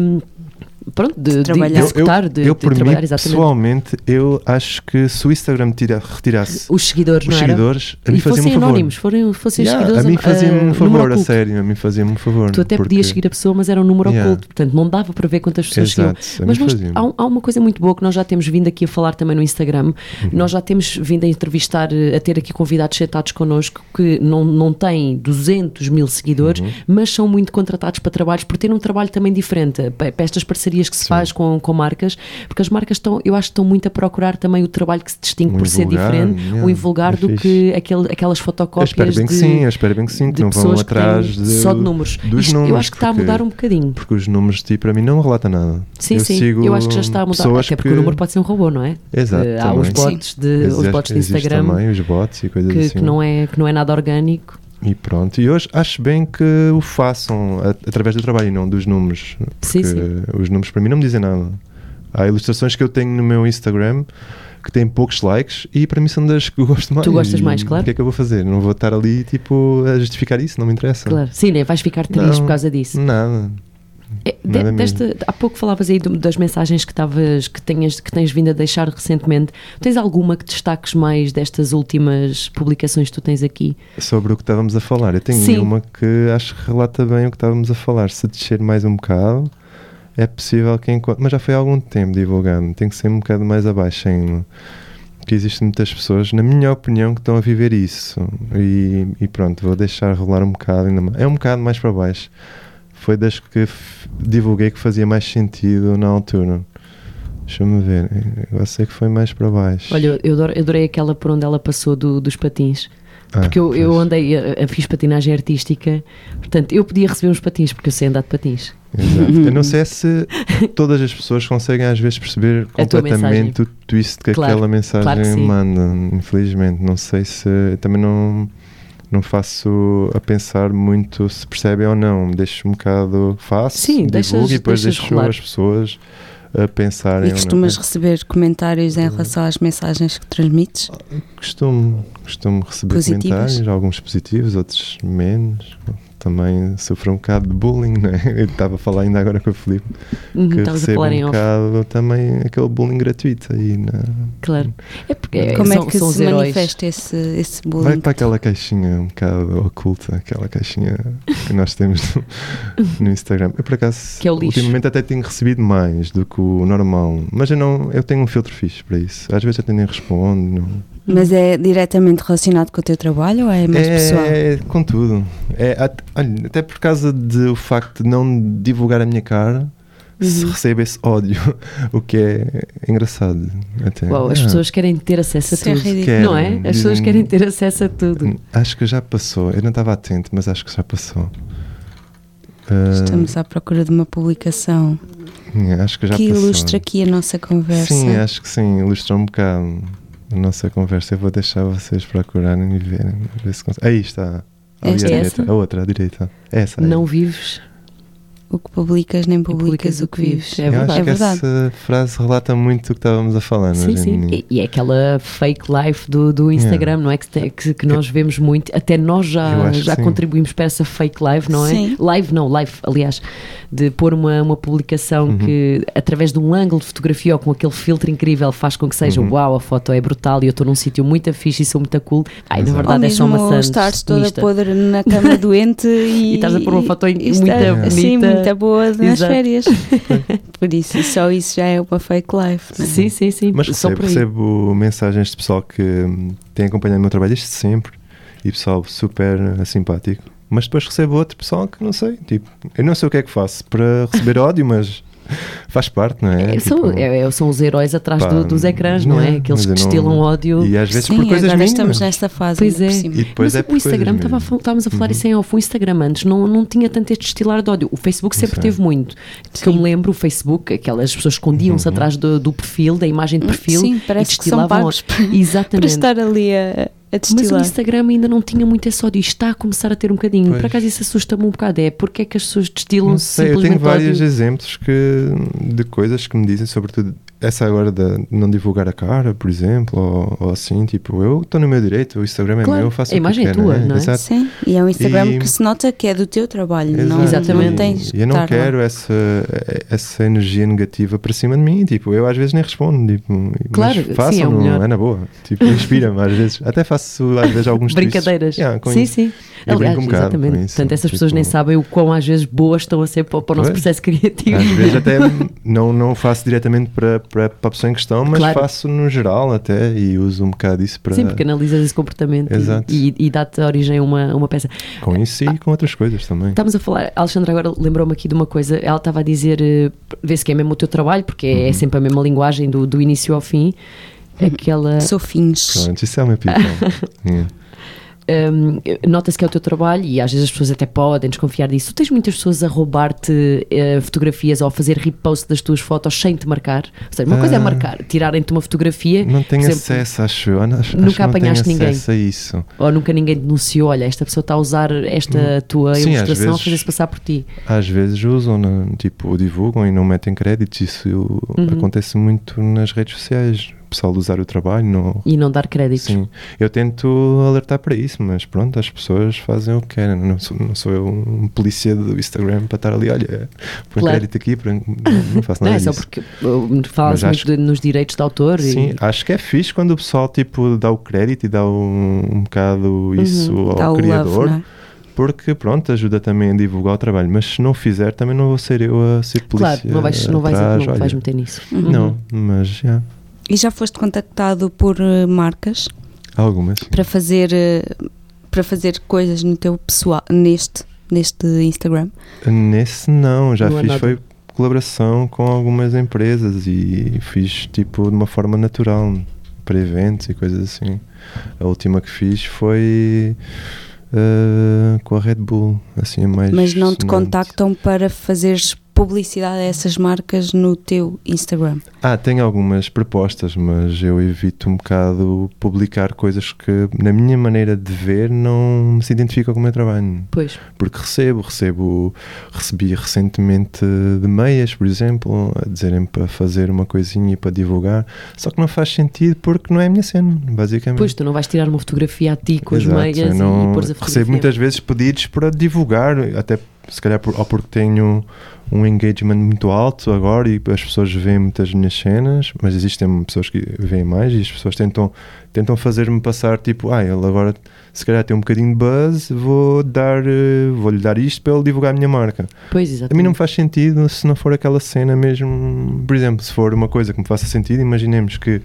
pronto, de, de, trabalhar. de Eu- Eu, executar, de, eu de por mim, trabalhar, exatamente. pessoalmente, eu acho que se o Instagram tira, retirasse Os seguidores, os não era? seguidores, a mim E fazia-me fossem um favor. anónimos, forem, fossem Yeah, seguidores a mim fazia-me um número favor, a sério, a mim fazia-me um favor. Tu até porque- podias seguir a pessoa, mas era um número Yeah. oculto, portanto não dava para ver quantas pessoas. Exato, a Mas mim nós, há, há uma coisa muito boa que nós já temos vindo aqui a falar também no Instagram. Uhum. Nós já temos vindo a entrevistar, a ter aqui convidados sentados connosco que não, não têm 200 mil seguidores, Uhum. mas são muito contratados para trabalhos por ter um trabalho também diferente. Pa- Para estas parcerias parcerias que se Sim. faz com, com marcas, porque as marcas estão, eu acho que estão muito a procurar também o trabalho que se distingue O por ser diferente, yeah, o invulgar é do fixe. que aquele, aquelas Eu fotocópias espero bem que de, sim, eu espero bem que sim, que de não vão que atrás de, só de números. dos Isto números. eu acho que está a mudar um bocadinho. Porque os números, tipo, para mim não relata nada. Sim, eu sim, sigo eu acho que já está a mudar. Até porque que- o número pode ser um robô, não é? Exato. Eh, há os bots de, os bots de Instagram também, os bots e coisas que, assim. que não é, que não é nada orgânico. E pronto. E hoje acho bem que o façam através do trabalho e não dos números. Sim, Porque sim. os números para mim não me dizem nada. Há ilustrações que eu tenho no meu Instagram que têm poucos likes e para mim são das que eu gosto mais. gostas E mais, claro. O que é que eu vou fazer? Não vou estar ali tipo a justificar isso, não me interessa. Claro. Sim, né? vais ficar triste Não, por causa disso. Nada. É, de- desta, há pouco falavas aí das mensagens que, estavas, que, tenhas, que tens vindo a deixar recentemente. Tens alguma que destaques mais destas últimas publicações que tu tens aqui? Sobre o que estávamos a falar. Eu tenho Sim. uma que acho que relata bem o que estávamos a falar. Se descer mais um bocado, é possível que encontre. Mas já foi há algum tempo divulgado. Tem que ser um bocado mais abaixo ainda. Porque existem muitas pessoas, na minha opinião, que estão a viver isso. E, e pronto, vou deixar rolar um bocado ainda mais. É um bocado mais para baixo. Foi das que divulguei que fazia mais sentido na altura. Deixa-me ver. Eu sei que foi mais para baixo. Olha, eu adorei aquela por onde ela passou do- dos patins. Ah, Porque eu, eu andei, fiz patinagem artística, portanto eu podia receber uns patins, porque eu sei andar de patins. Exato. Eu não sei se todas as pessoas conseguem às vezes perceber completamente o twist que Claro, aquela mensagem claro que manda, infelizmente. Não sei se também não, não faço a pensar muito se percebem ou não. Deixo um bocado faço, Sim, divulgo deixas- e depois deixas deixo rolar. as pessoas a pensarem. E costumas receber comentários em relação às mensagens que transmites? Costumo, costumo receber Positivas? comentários, alguns positivos, outros menos. Também sofro um bocado de bullying, né? Eu estava a falar ainda agora com o Filipe. Uhum, que falar um em off. bocado também aquele bullying gratuito aí na... Claro. É porque é, Como são, é que se heróis. manifesta esse, esse bullying? Vai para aquela caixinha um bocado oculta, aquela caixinha que nós temos no, no Instagram. Eu por acaso Que é o lixo. ultimamente até tenho recebido mais do que o normal, mas eu não eu tenho um filtro fixe para isso. Às vezes até nem respondo. Não. Mas é diretamente relacionado com o teu trabalho ou é mais pessoal? É, com tudo. É, olha, até por causa do facto de não divulgar a minha cara, se Uhum. recebo esse ódio, o que é engraçado. Até. Uau, as Ah. pessoas querem ter acesso a Isso é tudo. ridículo. Querem, Não é? As pessoas querem ter acesso a tudo. Acho que já passou. Eu não estava atento, mas acho que já passou. Ah, Estamos à procura de uma publicação é, acho que já que passou. ilustra aqui a nossa conversa. Sim, acho que sim, ilustra um bocado a nossa conversa. Eu vou deixar vocês procurarem e verem. Ver se cons- Aí está. Ali é essa? A outra, à direita. Essa aí. Não vives. O que publicas nem publicas o que vives. É Eu verdade. acho É que verdade. essa frase relata muito o que estávamos a falar. Sim, não é, sim. Janine? E, e é aquela fake life do, do Instagram, não é? Que, que, que nós vemos muito. Até nós Eu já, já sim. contribuímos para essa fake live, não é? Sim. Live, não, live, aliás, de pôr uma, uma publicação Uhum. que, através de um ângulo de fotografia ou com aquele filtro incrível, faz com que seja Uhum. uau, a foto é brutal e eu estou num sítio muito fixe e sou muito cool. Ai, na Exato. Ou verdade é só uma estares toda mista. podre na cama doente e, E estás a pôr uma foto e muito estar- Sim, bonita. Muito boa nas Exato. férias. Por isso, só isso já é uma fake life. não é? Sim, sim, sim. Mas só recebo, por aí. recebo mensagens de pessoal que hum, tem acompanhado o meu trabalho desde sempre e pessoal super eh, simpático. Mas depois recebo outro pessoal que não sei. Tipo, eu não sei o que é que faço para receber ódio, mas faz parte, não é? É, são, Tipo, é- é- são os heróis atrás pá, do- dos ecrãs, não é? Aqueles que destilam ódio. E às vezes Sim, por coisas agora mínimas. estamos nesta fase. Pois é. E depois Mas é o Instagram, estava a estávamos a falar Uhum. isso em off, o Instagram antes não, não tinha tanto este estilar de ódio. O Facebook sempre Exato. teve muito. Que eu me lembro, o Facebook, aquelas pessoas escondiam-se Uhum. atrás do, do perfil, da imagem de perfil. Sim, e parece que são destilavam pagos para, ódio. para Exatamente. estar ali a, a Mas o destilar. Instagram ainda não tinha muito esse ódio. e Está a começar a ter um bocadinho. Por Pois. acaso isso assusta-me um bocado. É porque é que as pessoas destilam Não sei, eu tenho simplesmente vários ódio. exemplos que, de coisas que me dizem, sobretudo essa agora de não divulgar a cara, por exemplo, ou, ou assim, tipo, eu estou no meu direito, o Instagram é Claro, meu, eu faço a o que imagem é quero, tua, não é? Exato. Sim, e é um Instagram E- que se nota que é do teu trabalho, não, Exato. Exatamente. não tens E eu não lá. quero essa, essa energia negativa para cima de mim. Tipo, eu às vezes nem respondo. Tipo, mas Claro, sim, façam, é o não melhor. é na boa. Tipo, inspira-me às vezes. Até faço às vezes alguns. Brincadeiras. Yeah, com sim, isso. sim. Eu Aliás, brinco um bocado exatamente. isso, Portanto, essas pessoas tipo- nem sabem o quão às vezes boas estão a ser para, para o nosso Pois. processo criativo. Às vezes até não, não faço diretamente para para, para a pessoa em questão, mas Claro. faço no geral até e uso um bocado isso para Sim, porque analisas esse comportamento e- Exato. e, e dá-te origem a uma, uma peça. com isso e com outras coisas também. Estamos a falar, a Alexandra agora lembrou-me aqui de uma coisa, ela estava a dizer, eh, vê-se que é mesmo o teu trabalho, porque é, Uhum. sempre a mesma linguagem do, do início ao fim. Aquela. Sou fins. Pronto, isso é uma people. Yeah. Hum, Nota-se que é o teu trabalho e às vezes as pessoas até podem desconfiar disso. Tu tens muitas pessoas a roubar-te eh, fotografias ou a fazer repost das tuas fotos sem te marcar. Ou seja, uma coisa é Ah. marcar, tirarem-te uma fotografia Não tenho exemplo, acesso, acho eu. Acho, acho Nunca não apanhaste ninguém. a isso. ou nunca ninguém denunciou. Olha, esta pessoa está a usar esta tua Hum. Sim, às ilustração a fazer-se passar por ti. Às vezes usam, né? tipo, divulgam e não metem créditos. Isso Uhum. acontece muito nas redes sociais. Pessoal usar o trabalho. Não... E não dar créditos. Sim, eu tento alertar para isso, mas pronto, as pessoas fazem o que querem. Não sou, não sou eu um polícia do Instagram para estar ali, olha, põe Claro. crédito aqui, põe- não, não faço Não nada é só disso. porque uh, falas acho muito nos direitos de autor Sim, e acho que é fixe quando o pessoal tipo, dá o crédito e dá um, um bocado isso Dá ao criador, love, não é? porque pronto, ajuda também a divulgar o trabalho. Mas se não fizer, também não vou ser eu a ser polícia. claro, não vais, não vais, atrás, não vais meter nisso. Não, mas já, E já foste contactado por eh, marcas algumas. sim. para fazer eh, para fazer coisas no teu pessoal neste neste Instagram? Nesse não, já Não é fiz nada. foi colaboração com algumas empresas e fiz tipo de uma forma natural para eventos e coisas assim. A última que fiz foi eh, com a Red Bull, assim é mais. Mas não te sonante. contactam para fazeres publicidade a essas marcas no teu Instagram. Ah, tenho algumas propostas, mas eu evito um bocado publicar coisas que, na minha maneira de ver, não se identificam com o meu trabalho. Pois, Porque recebo, recebo, recebi recentemente de meias, por exemplo, a dizerem para fazer uma coisinha e para divulgar, só que não faz sentido porque não é a minha cena, basicamente. pois tu não vais tirar uma fotografia a ti com Exato, as meias não- e pôres a fotografia. Recebo muitas vezes pedidos para divulgar, até se calhar por, ou porque tenho um engagement muito alto agora e as pessoas veem muitas minhas cenas, mas existem pessoas que veem mais e as pessoas tentam, tentam fazer-me passar tipo, ah, ele agora se calhar tem um bocadinho de buzz, vou dar, eh, vou-lhe dar isto para ele divulgar a minha marca. Pois, A mim exatamente. não me faz sentido se não for aquela cena mesmo. Por exemplo, se for uma coisa que me faça sentido, imaginemos que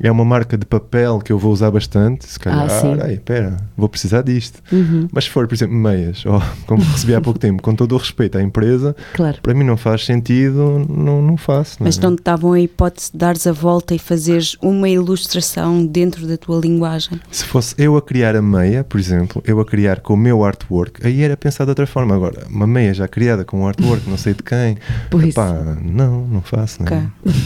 é uma marca de papel que eu vou usar bastante. Se calhar, Ah, ai, pera, vou precisar disto. Uhum, Mas se for, por exemplo, meias, ou como recebi há pouco tempo, com todo o respeito à empresa, claro. para mim não faz sentido, não, não faço. Mas é? não te davam a hipótese de dares a volta e fazeres uma ilustração dentro da tua linguagem. Se fosse eu a criar a meia, por exemplo, eu a criar com o meu artwork, aí era pensado de outra forma. Agora, uma meia já criada com um artwork, não sei de quem, Pois, pá, não, não faço. Não, Ok.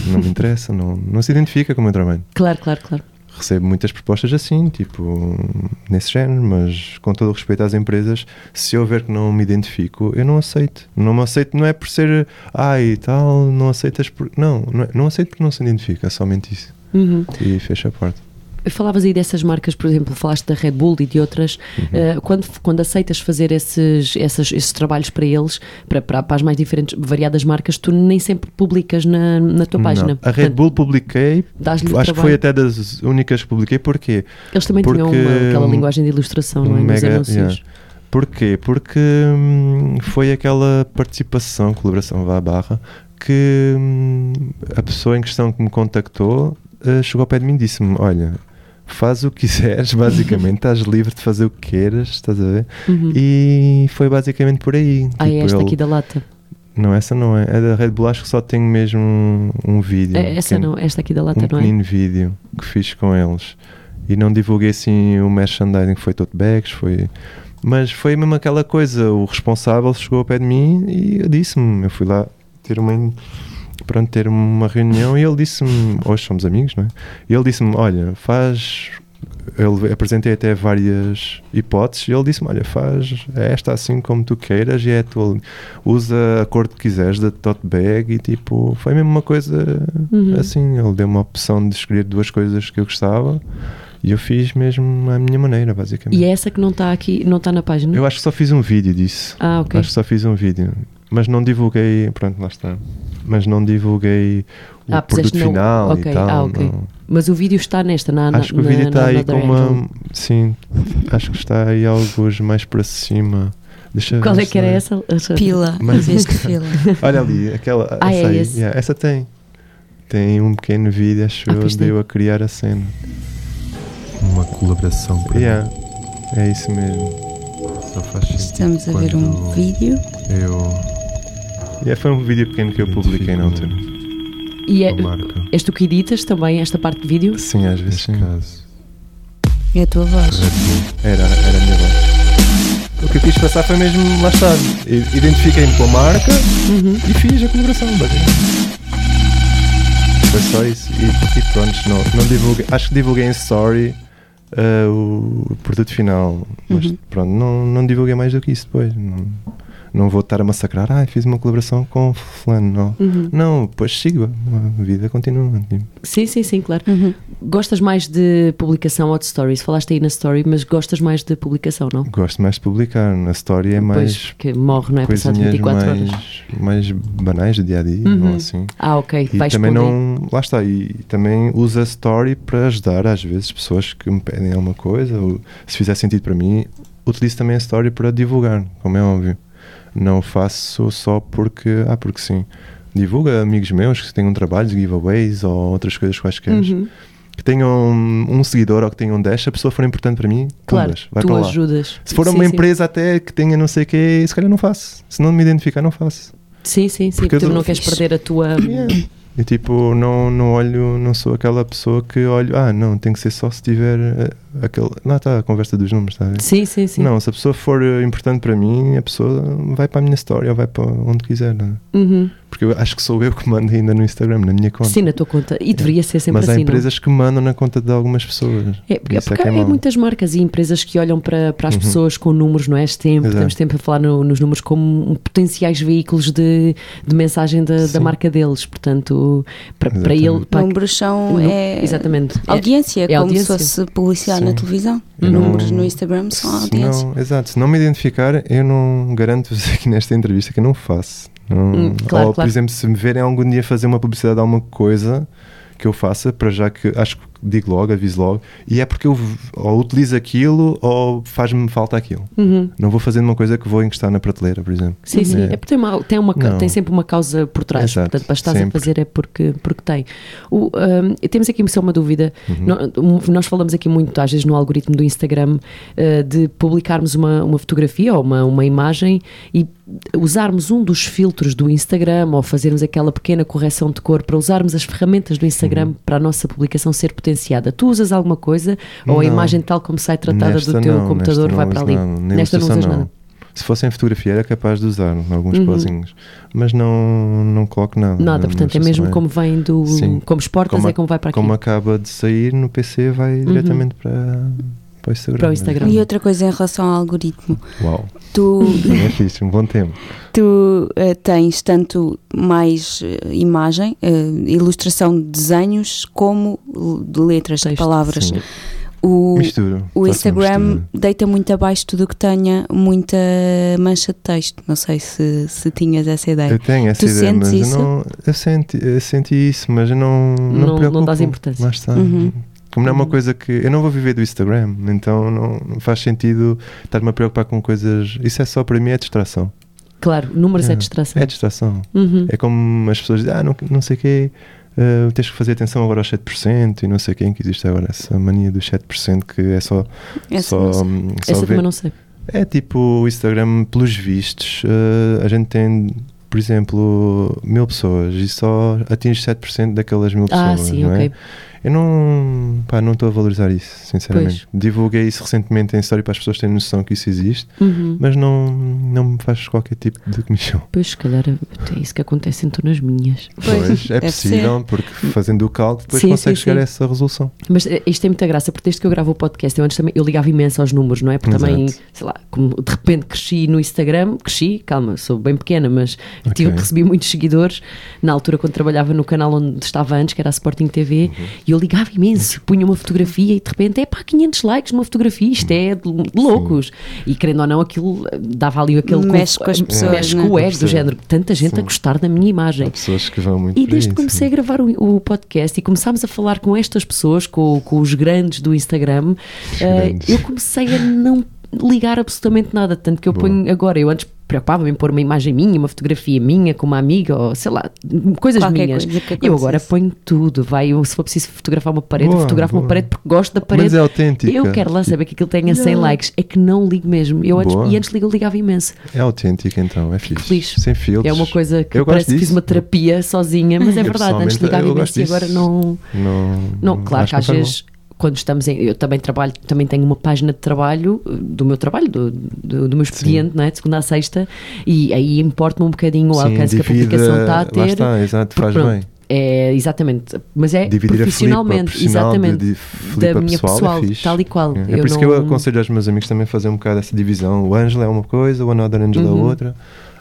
não me interessa, não, não se identifica com o meu trabalho. claro, claro, claro. recebo muitas propostas assim, tipo, nesse género, mas com todo o respeito às empresas, se eu ver que não me identifico, eu não aceito. Não me aceito, não é por ser, ai e tal, não aceitas por. Não, não, é- não aceito porque não se identifica, é somente isso. Uhum. E fecha a porta. Falavas aí dessas marcas, por exemplo, falaste da Red Bull e de outras. Uhum. Uh, quando, quando aceitas fazer esses, essas- esses trabalhos para eles, para, para, para as mais diferentes, variadas marcas, tu nem sempre publicas na, na tua página. Não. A Red Portanto, Bull publiquei, acho que trabalho. foi até das únicas que publiquei, porquê? Eles também tinham porque uma, aquela um- linguagem de ilustração, não é? um Nos mega- anúncios. yeah. Porquê? Porque hum, foi aquela participação, colaboração vá à barra, que hum, a pessoa em questão que me contactou eh, chegou ao pé de mim e disse-me: Olha, faz o que quiseres, basicamente, estás livre de fazer o que queiras, estás a ver? Uhum. E foi basicamente por aí. Ah, é Tipo, esta ele- aqui da lata. Não, essa não é. A da Red Bull acho que só tenho mesmo um, um vídeo. É, um essa pequeno- não, esta aqui da um lata, não é? pequenino vídeo que fiz com eles e não divulguei assim o merchandising, foi tote bags, foi. Mas foi mesmo aquela coisa, o responsável chegou ao pé de mim e eu disse-me, eu fui lá ter uma pronto, ter uma reunião e ele disse-me, hoje somos amigos, não é? E ele disse-me, olha, faz eu apresentei até várias hipóteses e ele disse-me, olha, faz esta assim como tu queiras e é a tua, usa a cor que quiseres da tote bag e tipo, foi mesmo uma coisa Uhum. assim, ele deu uma opção de escolher duas coisas que eu gostava e eu fiz mesmo à minha maneira, basicamente. E é essa que não está aqui, não está na página? Eu acho que só fiz um vídeo disso. Ah, ok. Acho que só fiz um vídeo. Mas não divulguei, pronto, lá está. Mas não divulguei o Ah, produto final ok, e tal. ah, ok. não. Mas o vídeo está nesta, na na- Acho que o na- vídeo está na- aí com uma. Sim, acho que está aí alguns mais para cima. Deixa eu Qual é que era não essa? Pila, em Mas- vez de fila. Olha ali, aquela. Ah, essa é aí, esse. yeah, essa tem. tem um pequeno vídeo, acho Ah, eu, de eu a criar a cena. Uma colaboração para Yeah, é isso mesmo. Só faz sentido Estamos a ver um vídeo. Eu Yeah, foi um vídeo pequeno que eu publiquei na altura. E é, és tu que editas também esta parte de vídeo? Sim, às vezes sim. caso. É a tua voz. Era, era a minha voz. O que eu quis passar foi mesmo, lá está, identifiquei-me com a marca Uhum. e fiz a colaboração, basicamente. Foi só isso. E, e pronto, não, não divulguei, acho que divulguei em story uh, o produto final, mas Uhum. pronto, não, não divulguei mais do que isso depois. Não, não vou estar a massacrar, ah, fiz uma colaboração com fulano, não. Uhum. Não, depois sigo, a vida continua. tipo. Sim, sim, sim, claro. Uhum. Gostas mais de publicação ou de stories? Falaste aí na story, mas gostas mais de publicação, não? Gosto mais de publicar, na story é Pois, mais que morre, não é? Passado coisinhas 24 mais, horas. mais banais do dia a dia, Uhum. não assim. Ah, ok. E Vais também não. Lá está, e também uso a story para ajudar às vezes pessoas que me pedem alguma coisa, ou se fizer sentido para mim, utilizo também a story para divulgar, como é óbvio. Não faço só porque. Ah, porque sim. Divulga amigos meus que tenham trabalhos, giveaways ou outras coisas quaisquer. Uhum. Que tenham um seguidor ou que tenham 10, se a pessoa for importante para mim, Claro, pumbas, vai tu ajudas. Se for Sim, uma sim. empresa até que tenha não sei o quê, se calhar não faço. Se não me identificar, não faço. Sim, sim, sim. Porque Tu não queres perder a tua. E tipo, não, não olho, não sou aquela pessoa que olho, ah, não, tem que ser só se tiver eh, aquele. Lá está a conversa dos números, está a ver? Sim, sim, sim. Não, se a pessoa for eh, importante para mim, a pessoa vai para a minha história ou vai para onde quiser. não é? Uhum. Porque eu acho que sou eu que mando ainda no Instagram, na minha conta. Sim, na tua conta. E deveria ser sempre Mas há assim, não? empresas que mandam na conta de algumas pessoas. É, porque, Isso é porque que é há mau. muitas marcas e empresas que olham para, para as Uhum. pessoas com números, não é? Sempre, Exato. estamos sempre a falar no- nos números como potenciais veículos de, de mensagem da, da marca deles. Portanto, para, para ele. Para, Números são. É exatamente. É- Audiência, é como audiência. se fosse publicidade Sim. na televisão. Eu Números não- no Instagram são audiência. não, exato, se não me identificar, eu não garanto-vos aqui nesta entrevista que eu não faço. Não- Hum, claro, ou, claro. por exemplo, se me verem algum dia fazer uma publicidade de alguma coisa que eu faça, para já que acho que digo logo, aviso logo, e é porque eu ou utilizo aquilo ou faz-me falta aquilo. Uhum. Não vou fazendo uma coisa que vou encostar na prateleira, por exemplo. Sim, sim. É. É porque tem, uma, tem, uma, Não. tem sempre uma causa por trás. Exato, Portanto, para estás a sempre. fazer é porque, porque tem. O, ahm, temos aqui só uma dúvida. Uhum. Nós falamos aqui muito, às vezes, no algoritmo do Instagram, eh, de publicarmos uma, uma fotografia ou uma, uma imagem e usarmos um dos filtros do Instagram ou fazermos aquela pequena correção de cor para usarmos as ferramentas do Instagram Uhum. para a nossa publicação ser Tu usas alguma coisa ou a Não. imagem tal como sai tratada do teu não, computador vai não para ali? nada, Nesta não usas nada. Se fosse em fotografia era capaz de usar alguns Uhum. pozinhos, mas não, não coloco nada. Nada, Não- portanto, é não mesmo sei. como vem do. Sim. Como exportas, Como a- é como vai para aqui. Como acaba de sair no PC, vai Uhum. diretamente para, para o Instagram. Para o Instagram. E outra coisa em relação ao algoritmo, Uau, tu, é fixe, um bom tempo. tu eh, tens tanto mais eh, imagem, eh, ilustração de desenhos, como de letras, de Texto, palavras. Sim. O, Misturo. o Instagram mistura. deita muito abaixo tudo o que tenha muita mancha de texto. Não sei se, se tinhas essa ideia. Eu tenho essa Tu ideia, sentes mas isso? eu, não, eu, senti, eu senti isso, mas eu não. Não, Não- não dás importância. Lá está. Uhum. Como não é uma Uhum. coisa que. Eu não vou viver do Instagram, então não, não faz sentido estar-me a preocupar com coisas. Isso é só para mim, é distração. Claro, números é, É, distração. É distração. Uhum. É como as pessoas dizem, ah, não, não sei o quê, ah, tens que fazer atenção agora aos 7% e não sei quem que existe agora, essa mania dos 7% que é só, Essa só, hum, só Essa ver- também não sei. É tipo o Instagram, pelos vistos, ah, a gente tem, por exemplo, mil pessoas e só atinge 7% daquelas mil pessoas. Ah, sim, não é? Eu não pá, não estou a valorizar isso, sinceramente. Divulguei isso recentemente em história para as pessoas terem noção que isso existe, Uhum. mas não, não me faz qualquer tipo de comissão. Pois, se calhar é isso que acontece então nas minhas. Pois, é possível, porque fazendo o cálculo depois Sim, consegues sim, chegar sim. a essa resolução. Mas eh, isto tem muita graça, porque desde que eu gravo o podcast, eu antes também eu ligava imenso aos números, não é? Porque também, Exato. sei lá, como de repente cresci no Instagram, cresci, calma, sou bem pequena, mas tive, Ok. recebi muitos seguidores na altura quando trabalhava no canal onde estava antes, que era a Sporting TV, Uhum. e eu ligava imenso, punha uma fotografia e de repente é pá, 500 likes numa fotografia, isto é de loucos. E querendo ou não, aquilo eh, dava ali aquele Mexe com as conf- pessoas, mexe né? com o ego do género, tanta gente a Sim. gostar da minha imagem. Há pessoas que vão muito E desde que comecei a sim. gravar o, o podcast e começámos a falar com estas pessoas, com, com os grandes do Instagram, eh, grandes. eu comecei a não. Ligar absolutamente nada. Tanto que eu Boa. ponho agora, eu antes preocupava-me em pôr uma imagem minha, uma fotografia minha com uma amiga, ou sei lá, coisas Qualquer minhas. coisa eu agora ponho tudo. Vai, eu, se for preciso fotografar uma parede, Boa, fotografo uma boa. parede porque gosto da parede. Mas é autêntica. Eu quero lá saber que aquilo tenha 100 likes. É que não ligo mesmo. Eu antes, e antes ligo, eu ligava imenso. É autêntica então, é fixe. feliz. Sem filtros. É uma coisa que Eu parece que fiz uma terapia sozinha, mas é Eu, verdade. Antes ligava imenso e agora não. Não, Não, claro acho que às vezes quando estamos em. Eu também trabalho, também tenho uma página de trabalho uh, do meu trabalho, do, do, do meu expediente, não é? de segunda a sexta, e aí importa-me um bocadinho o. Sim, alcance que a divide- publicação está a ter. Lá está, exato, faz Pronto, bem. É, exatamente, mas é Dividir a flipa profissionalmente, profissional exatamente, de, de da minha pessoal, pessoal, é tal e qual. É, é por isso que não- eu aconselho aos meus amigos também a fazer um bocado essa divisão. O Ângelo é uma coisa, o Another Angel é Uhum. outra.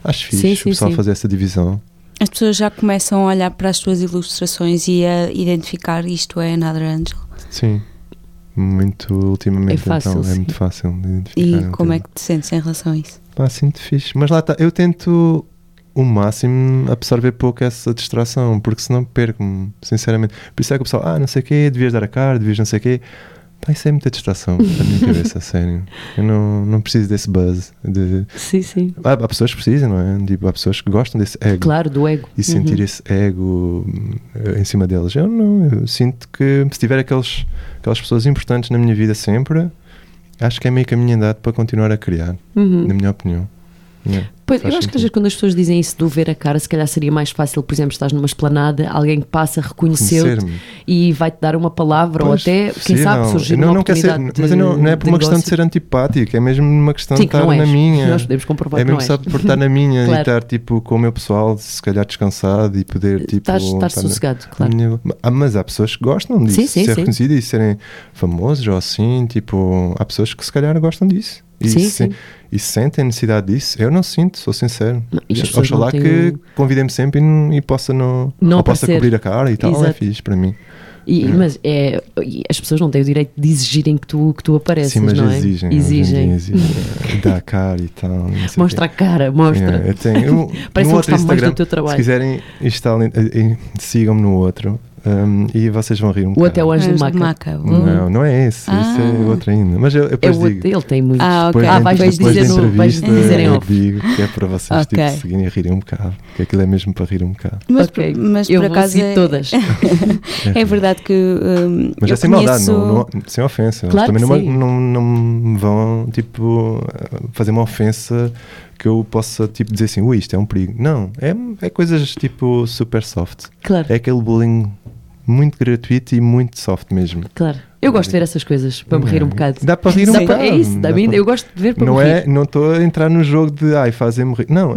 Acho fixe Sim, o sim, pessoal sim. fazer essa divisão. As pessoas já começam a olhar para as tuas ilustrações e a identificar isto é Another Angel. Sim. Muito ultimamente, É fácil, então, é sim. muito fácil de identificar. E como é bocadinho. que te sentes em relação a isso? Pá, sinto fixe. Mas lá está, eu tento o máximo absorver pouco essa distração, porque senão perco-me, sinceramente. Por isso é que o pessoal, ah, não sei o quê, devias dar a cara, devias não sei o quê. Pá, isso é muita distração na minha cabeça, a sério. Eu não, não preciso desse buzz. De... Sim, sim. Há, há pessoas que precisam, não é? Tipo, há pessoas que gostam desse ego. Claro, do ego. E sentir Uhum. esse ego eh, em cima deles. Eu não, eu sinto que se tiver aqueles, aquelas pessoas importantes na minha vida sempre, acho que é meio caminho andado para continuar a criar, Uhum. na minha opinião. Yeah. Pois, eu acho que às vezes quando as pessoas dizem isso do ver a cara, se calhar seria mais fácil, por exemplo, estás numa esplanada, alguém que passa reconheceu-te e vai-te dar uma palavra ou Pois, até, quem possível. sabe, surgir não, uma não quer ser, oportunidade Mas eu não, não é por de uma questão de negócio. ser antipático, é mesmo uma questão Sim, de estar na minha. Nós podemos comprovar É mesmo só por estar na minha Claro. e estar tipo com o meu pessoal, se calhar descansado e poder tipo. Estás, estar sossegado, na claro. minha- Ah, Mas há pessoas que gostam disso, Sim, sim, ser sim. reconhecido e serem famosos ou assim, tipo, há pessoas que se calhar gostam disso. E, Sim, se- sim. e sentem necessidade disso. Eu não sinto, sou sincero. Não, Oxalá têm que convidem-me sempre e, e possa não, Não ou possa cobrir a cara e tal, é Exato. fixe para mim. E, Mas é, as pessoas não têm o direito de exigirem que tu, que tu apareças, Sim, mas não é? exigem. Exigem. É, Dá a cara e tal. Mostra a cara, mostra. Yeah, eu tenho, eu, Parece que gostar mais do teu trabalho. Se quiserem, eh, eh, sigam-me no outro um, e vocês vão rir um O bocado. até o Anjo de Maca. Não, não é esse. Esse é Ah. outro ainda. Mas eu, eu É depois o, digo. ele tem muitos. Ah, ok. Depois, Ah, vais depois dizer da no- vais dizer em eu off. digo que é para vocês Ok. tipo, seguirem a rirem um bocado. Que aquilo é mesmo para rir um bocado. Mas, Ok. mas Eu por acaso é, todas. é verdade que hum, Mas eu é sem maldade, conheço- não, não- sem ofensa. Eles Claro também que não, não, não me vão tipo fazer uma ofensa que eu possa tipo dizer assim, ui, isto é um perigo. Não, é, é coisas tipo super soft. Claro, É aquele bullying muito gratuito e muito soft mesmo. claro. Eu gosto de ver essas coisas para me rir um É. bocado. Dá para rir um bocado. é isso, dá mim, para- eu gosto de ver para Não me é, rir. não estou a entrar no jogo de ai, fazem-me rir. Não, é,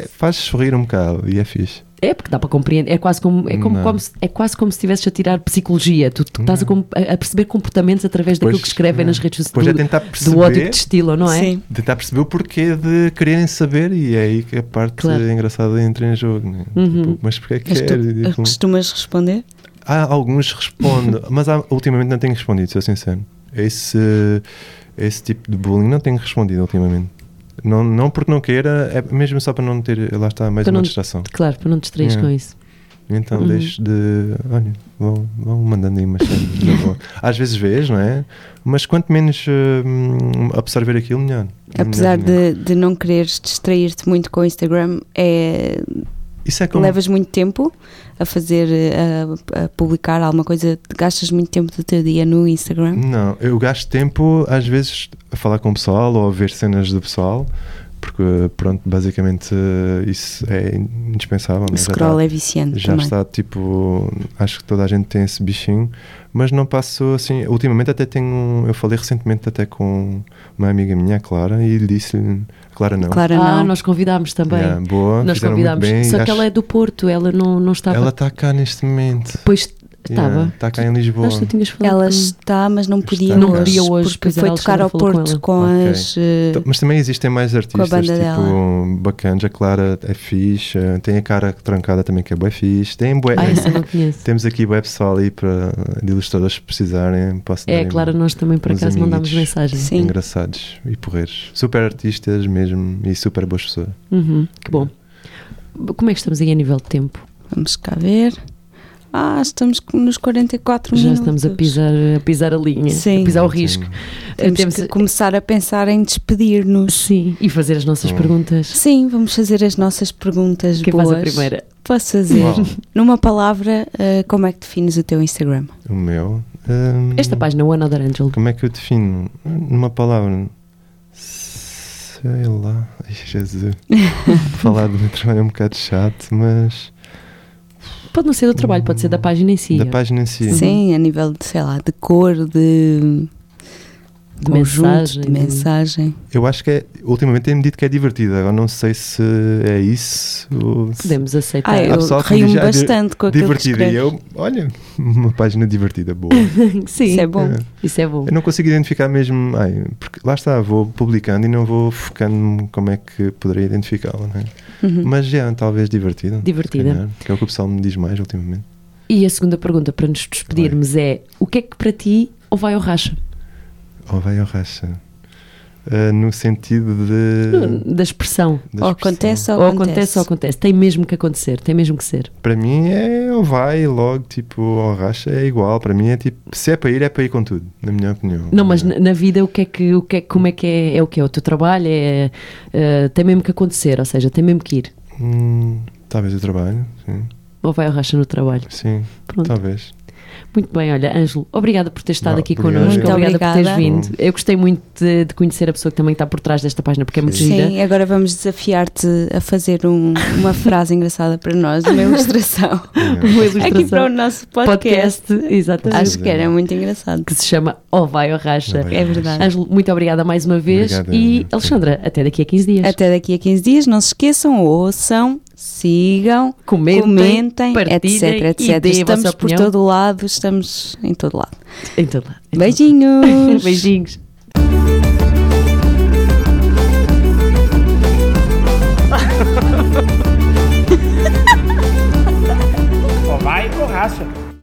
é, faz sorrir um bocado e é fixe. É porque dá para compreender, é quase como, é como, Não. como se, é quase como se estivesse a tirar psicologia. Tu, tu estás a, a- perceber comportamentos através daquilo Pois, que escrevem é. nas redes é sociais tentar do, perceber, do ódio que destilam, não é? Sim. tentar perceber o porquê de quererem saber e é aí que a parte Claro. engraçada entra em jogo. Né? Uhum. Tipo, mas porquê é que Mas tu quer? E, tipo, costumas responder? Há alguns respondem, mas há- ultimamente não tenho respondido, sou sincero. Esse, esse tipo de bullying não tenho respondido ultimamente. Não, não porque não queira, é mesmo só para não ter, lá está, mais Para uma não- distração. Claro, para não te distraires É. com isso. Então Uhum. deixo de. Olha, vão, vão mandando aí umas cenas. na boa. Às vezes vês, não é? Mas quanto menos hum, absorver aquilo, melhor. Apesar Melhor, melhor. de, de não quereres distrair-te muito com o Instagram, é, Isso é como. levas muito tempo a fazer, a, a publicar alguma coisa, gastas muito tempo do teu dia no Instagram. Não, eu gasto tempo às vezes a falar com o pessoal ou a ver cenas do pessoal, porque pronto, basicamente eh, isso é indispensável. O? Já scroll está- é viciante já também. está tipo, acho que toda a gente tem esse bichinho, mas não passo assim. Ultimamente até tenho, eu falei recentemente até com uma amiga minha, a Clara, e lhe disse, Clara não. Claro, Ah, não. nós convidámos também. Yeah, boa, nós convidámos. bem, Só que ela acho- é do Porto, ela não, não estava. ela está cá neste momento. Depois estava. Está cá em Lisboa. Nós tu tinhas falado. Ela com- está, mas não podia Está. Não hoje, podia hoje, porque foi tocar ao com Porto com, Ok. as... eh, Então, Mas também existem mais artistas, banda tipo, bacanas. A Clara é fixe, tem a cara trancada também que é bué fixe. Tem bué, Ah, essa eu não conheço. Temos aqui bué pessoal aí para, de ilustradores se precisarem. Posso É, claro, nós também por acaso mandámos amiguitos. mensagem. Sim. engraçados e porreiros. Super artistas mesmo e super boas pessoas. Uhum, que bom. Como é que estamos aí a nível de tempo? Vamos cá ver. Ah, estamos nos 44 Já minutos. estamos a pisar, a pisar a linha, Sim. a pisar o risco. Temos Temos- que começar a pensar em despedir-nos. Sim, e fazer as nossas Hum. perguntas. Sim, vamos fazer as nossas perguntas Quem boas. faz a primeira? Posso fazer. Uau. Numa palavra, eh, como é que defines o teu Instagram? O meu. hum, Esta página, One Other Angel. Como é que eu defino? Numa palavra. Sei lá. Ai, Jesus. Falar do meu trabalho é um bocado chato, mas. Pode não ser do trabalho, pode ser da página em si. Da página em si. Sim, a nível de, sei lá, de cor, de, De conjunto, mensagem, de mensagem. Eu acho que é. Ultimamente tem-me dito que é divertido. Agora não sei se é isso. Ou se- Podemos aceitar. Ah, eu rio-me diz, ah, bastante com aquilo que divertido. E eu, olha, uma página divertida, boa. Sim, Isso é bom. É. isso é bom. Eu não consigo identificar mesmo. Ai, porque lá está, vou publicando e não vou focando como é que poderia identificá-la, não é? Uhum. Mas já, talvez divertida. Divertida. calhar, que é o que o pessoal me diz mais ultimamente. E a segunda pergunta para nos despedirmos é: o que é que para ti ou vai ao racha? Ou vai ao racha? Ah, no sentido de. Da expressão. da Ou expressão. acontece ou Ou acontece. acontece ou acontece. Tem mesmo que acontecer, tem mesmo que ser. Para mim é ou vai logo, tipo, ao racha é igual. Para mim é tipo, se é para ir, é para ir com tudo, na minha opinião. Não, mas É. na, na vida o que é que, o que é, como é que é, é o que é? O teu trabalho é, eh, tem mesmo que acontecer, ou seja, tem mesmo que ir. Hum, talvez o trabalho, sim. Ou vai ao racha no trabalho. Sim, Pronto. talvez. Muito bem, olha, Ângelo, obrigada por ter estado Não, aqui obrigado. connosco, Muito obrigada, por teres obrigada. vindo. Eu gostei muito de, de conhecer a pessoa que também está por trás desta página, porque é muito Sim. gira. Sim, agora vamos desafiar-te a fazer um- uma frase engraçada para nós, uma ilustração. É. Uma ilustração. Aqui para o nosso podcast. podcast, exatamente. Acho que era muito engraçado. que se chama Ou Vai ou Racha. É verdade. Ângelo, muito obrigada mais uma vez. Obrigado, e. Alexandra, até daqui a 15 dias. Até daqui a 15 dias, não se esqueçam, ouçam, sigam, comentem, comentem etc, etc. Estamos por todo lado, estamos em todo lado. Em todo lado. Em Beijinhos. Beijinhos. Vai com raça.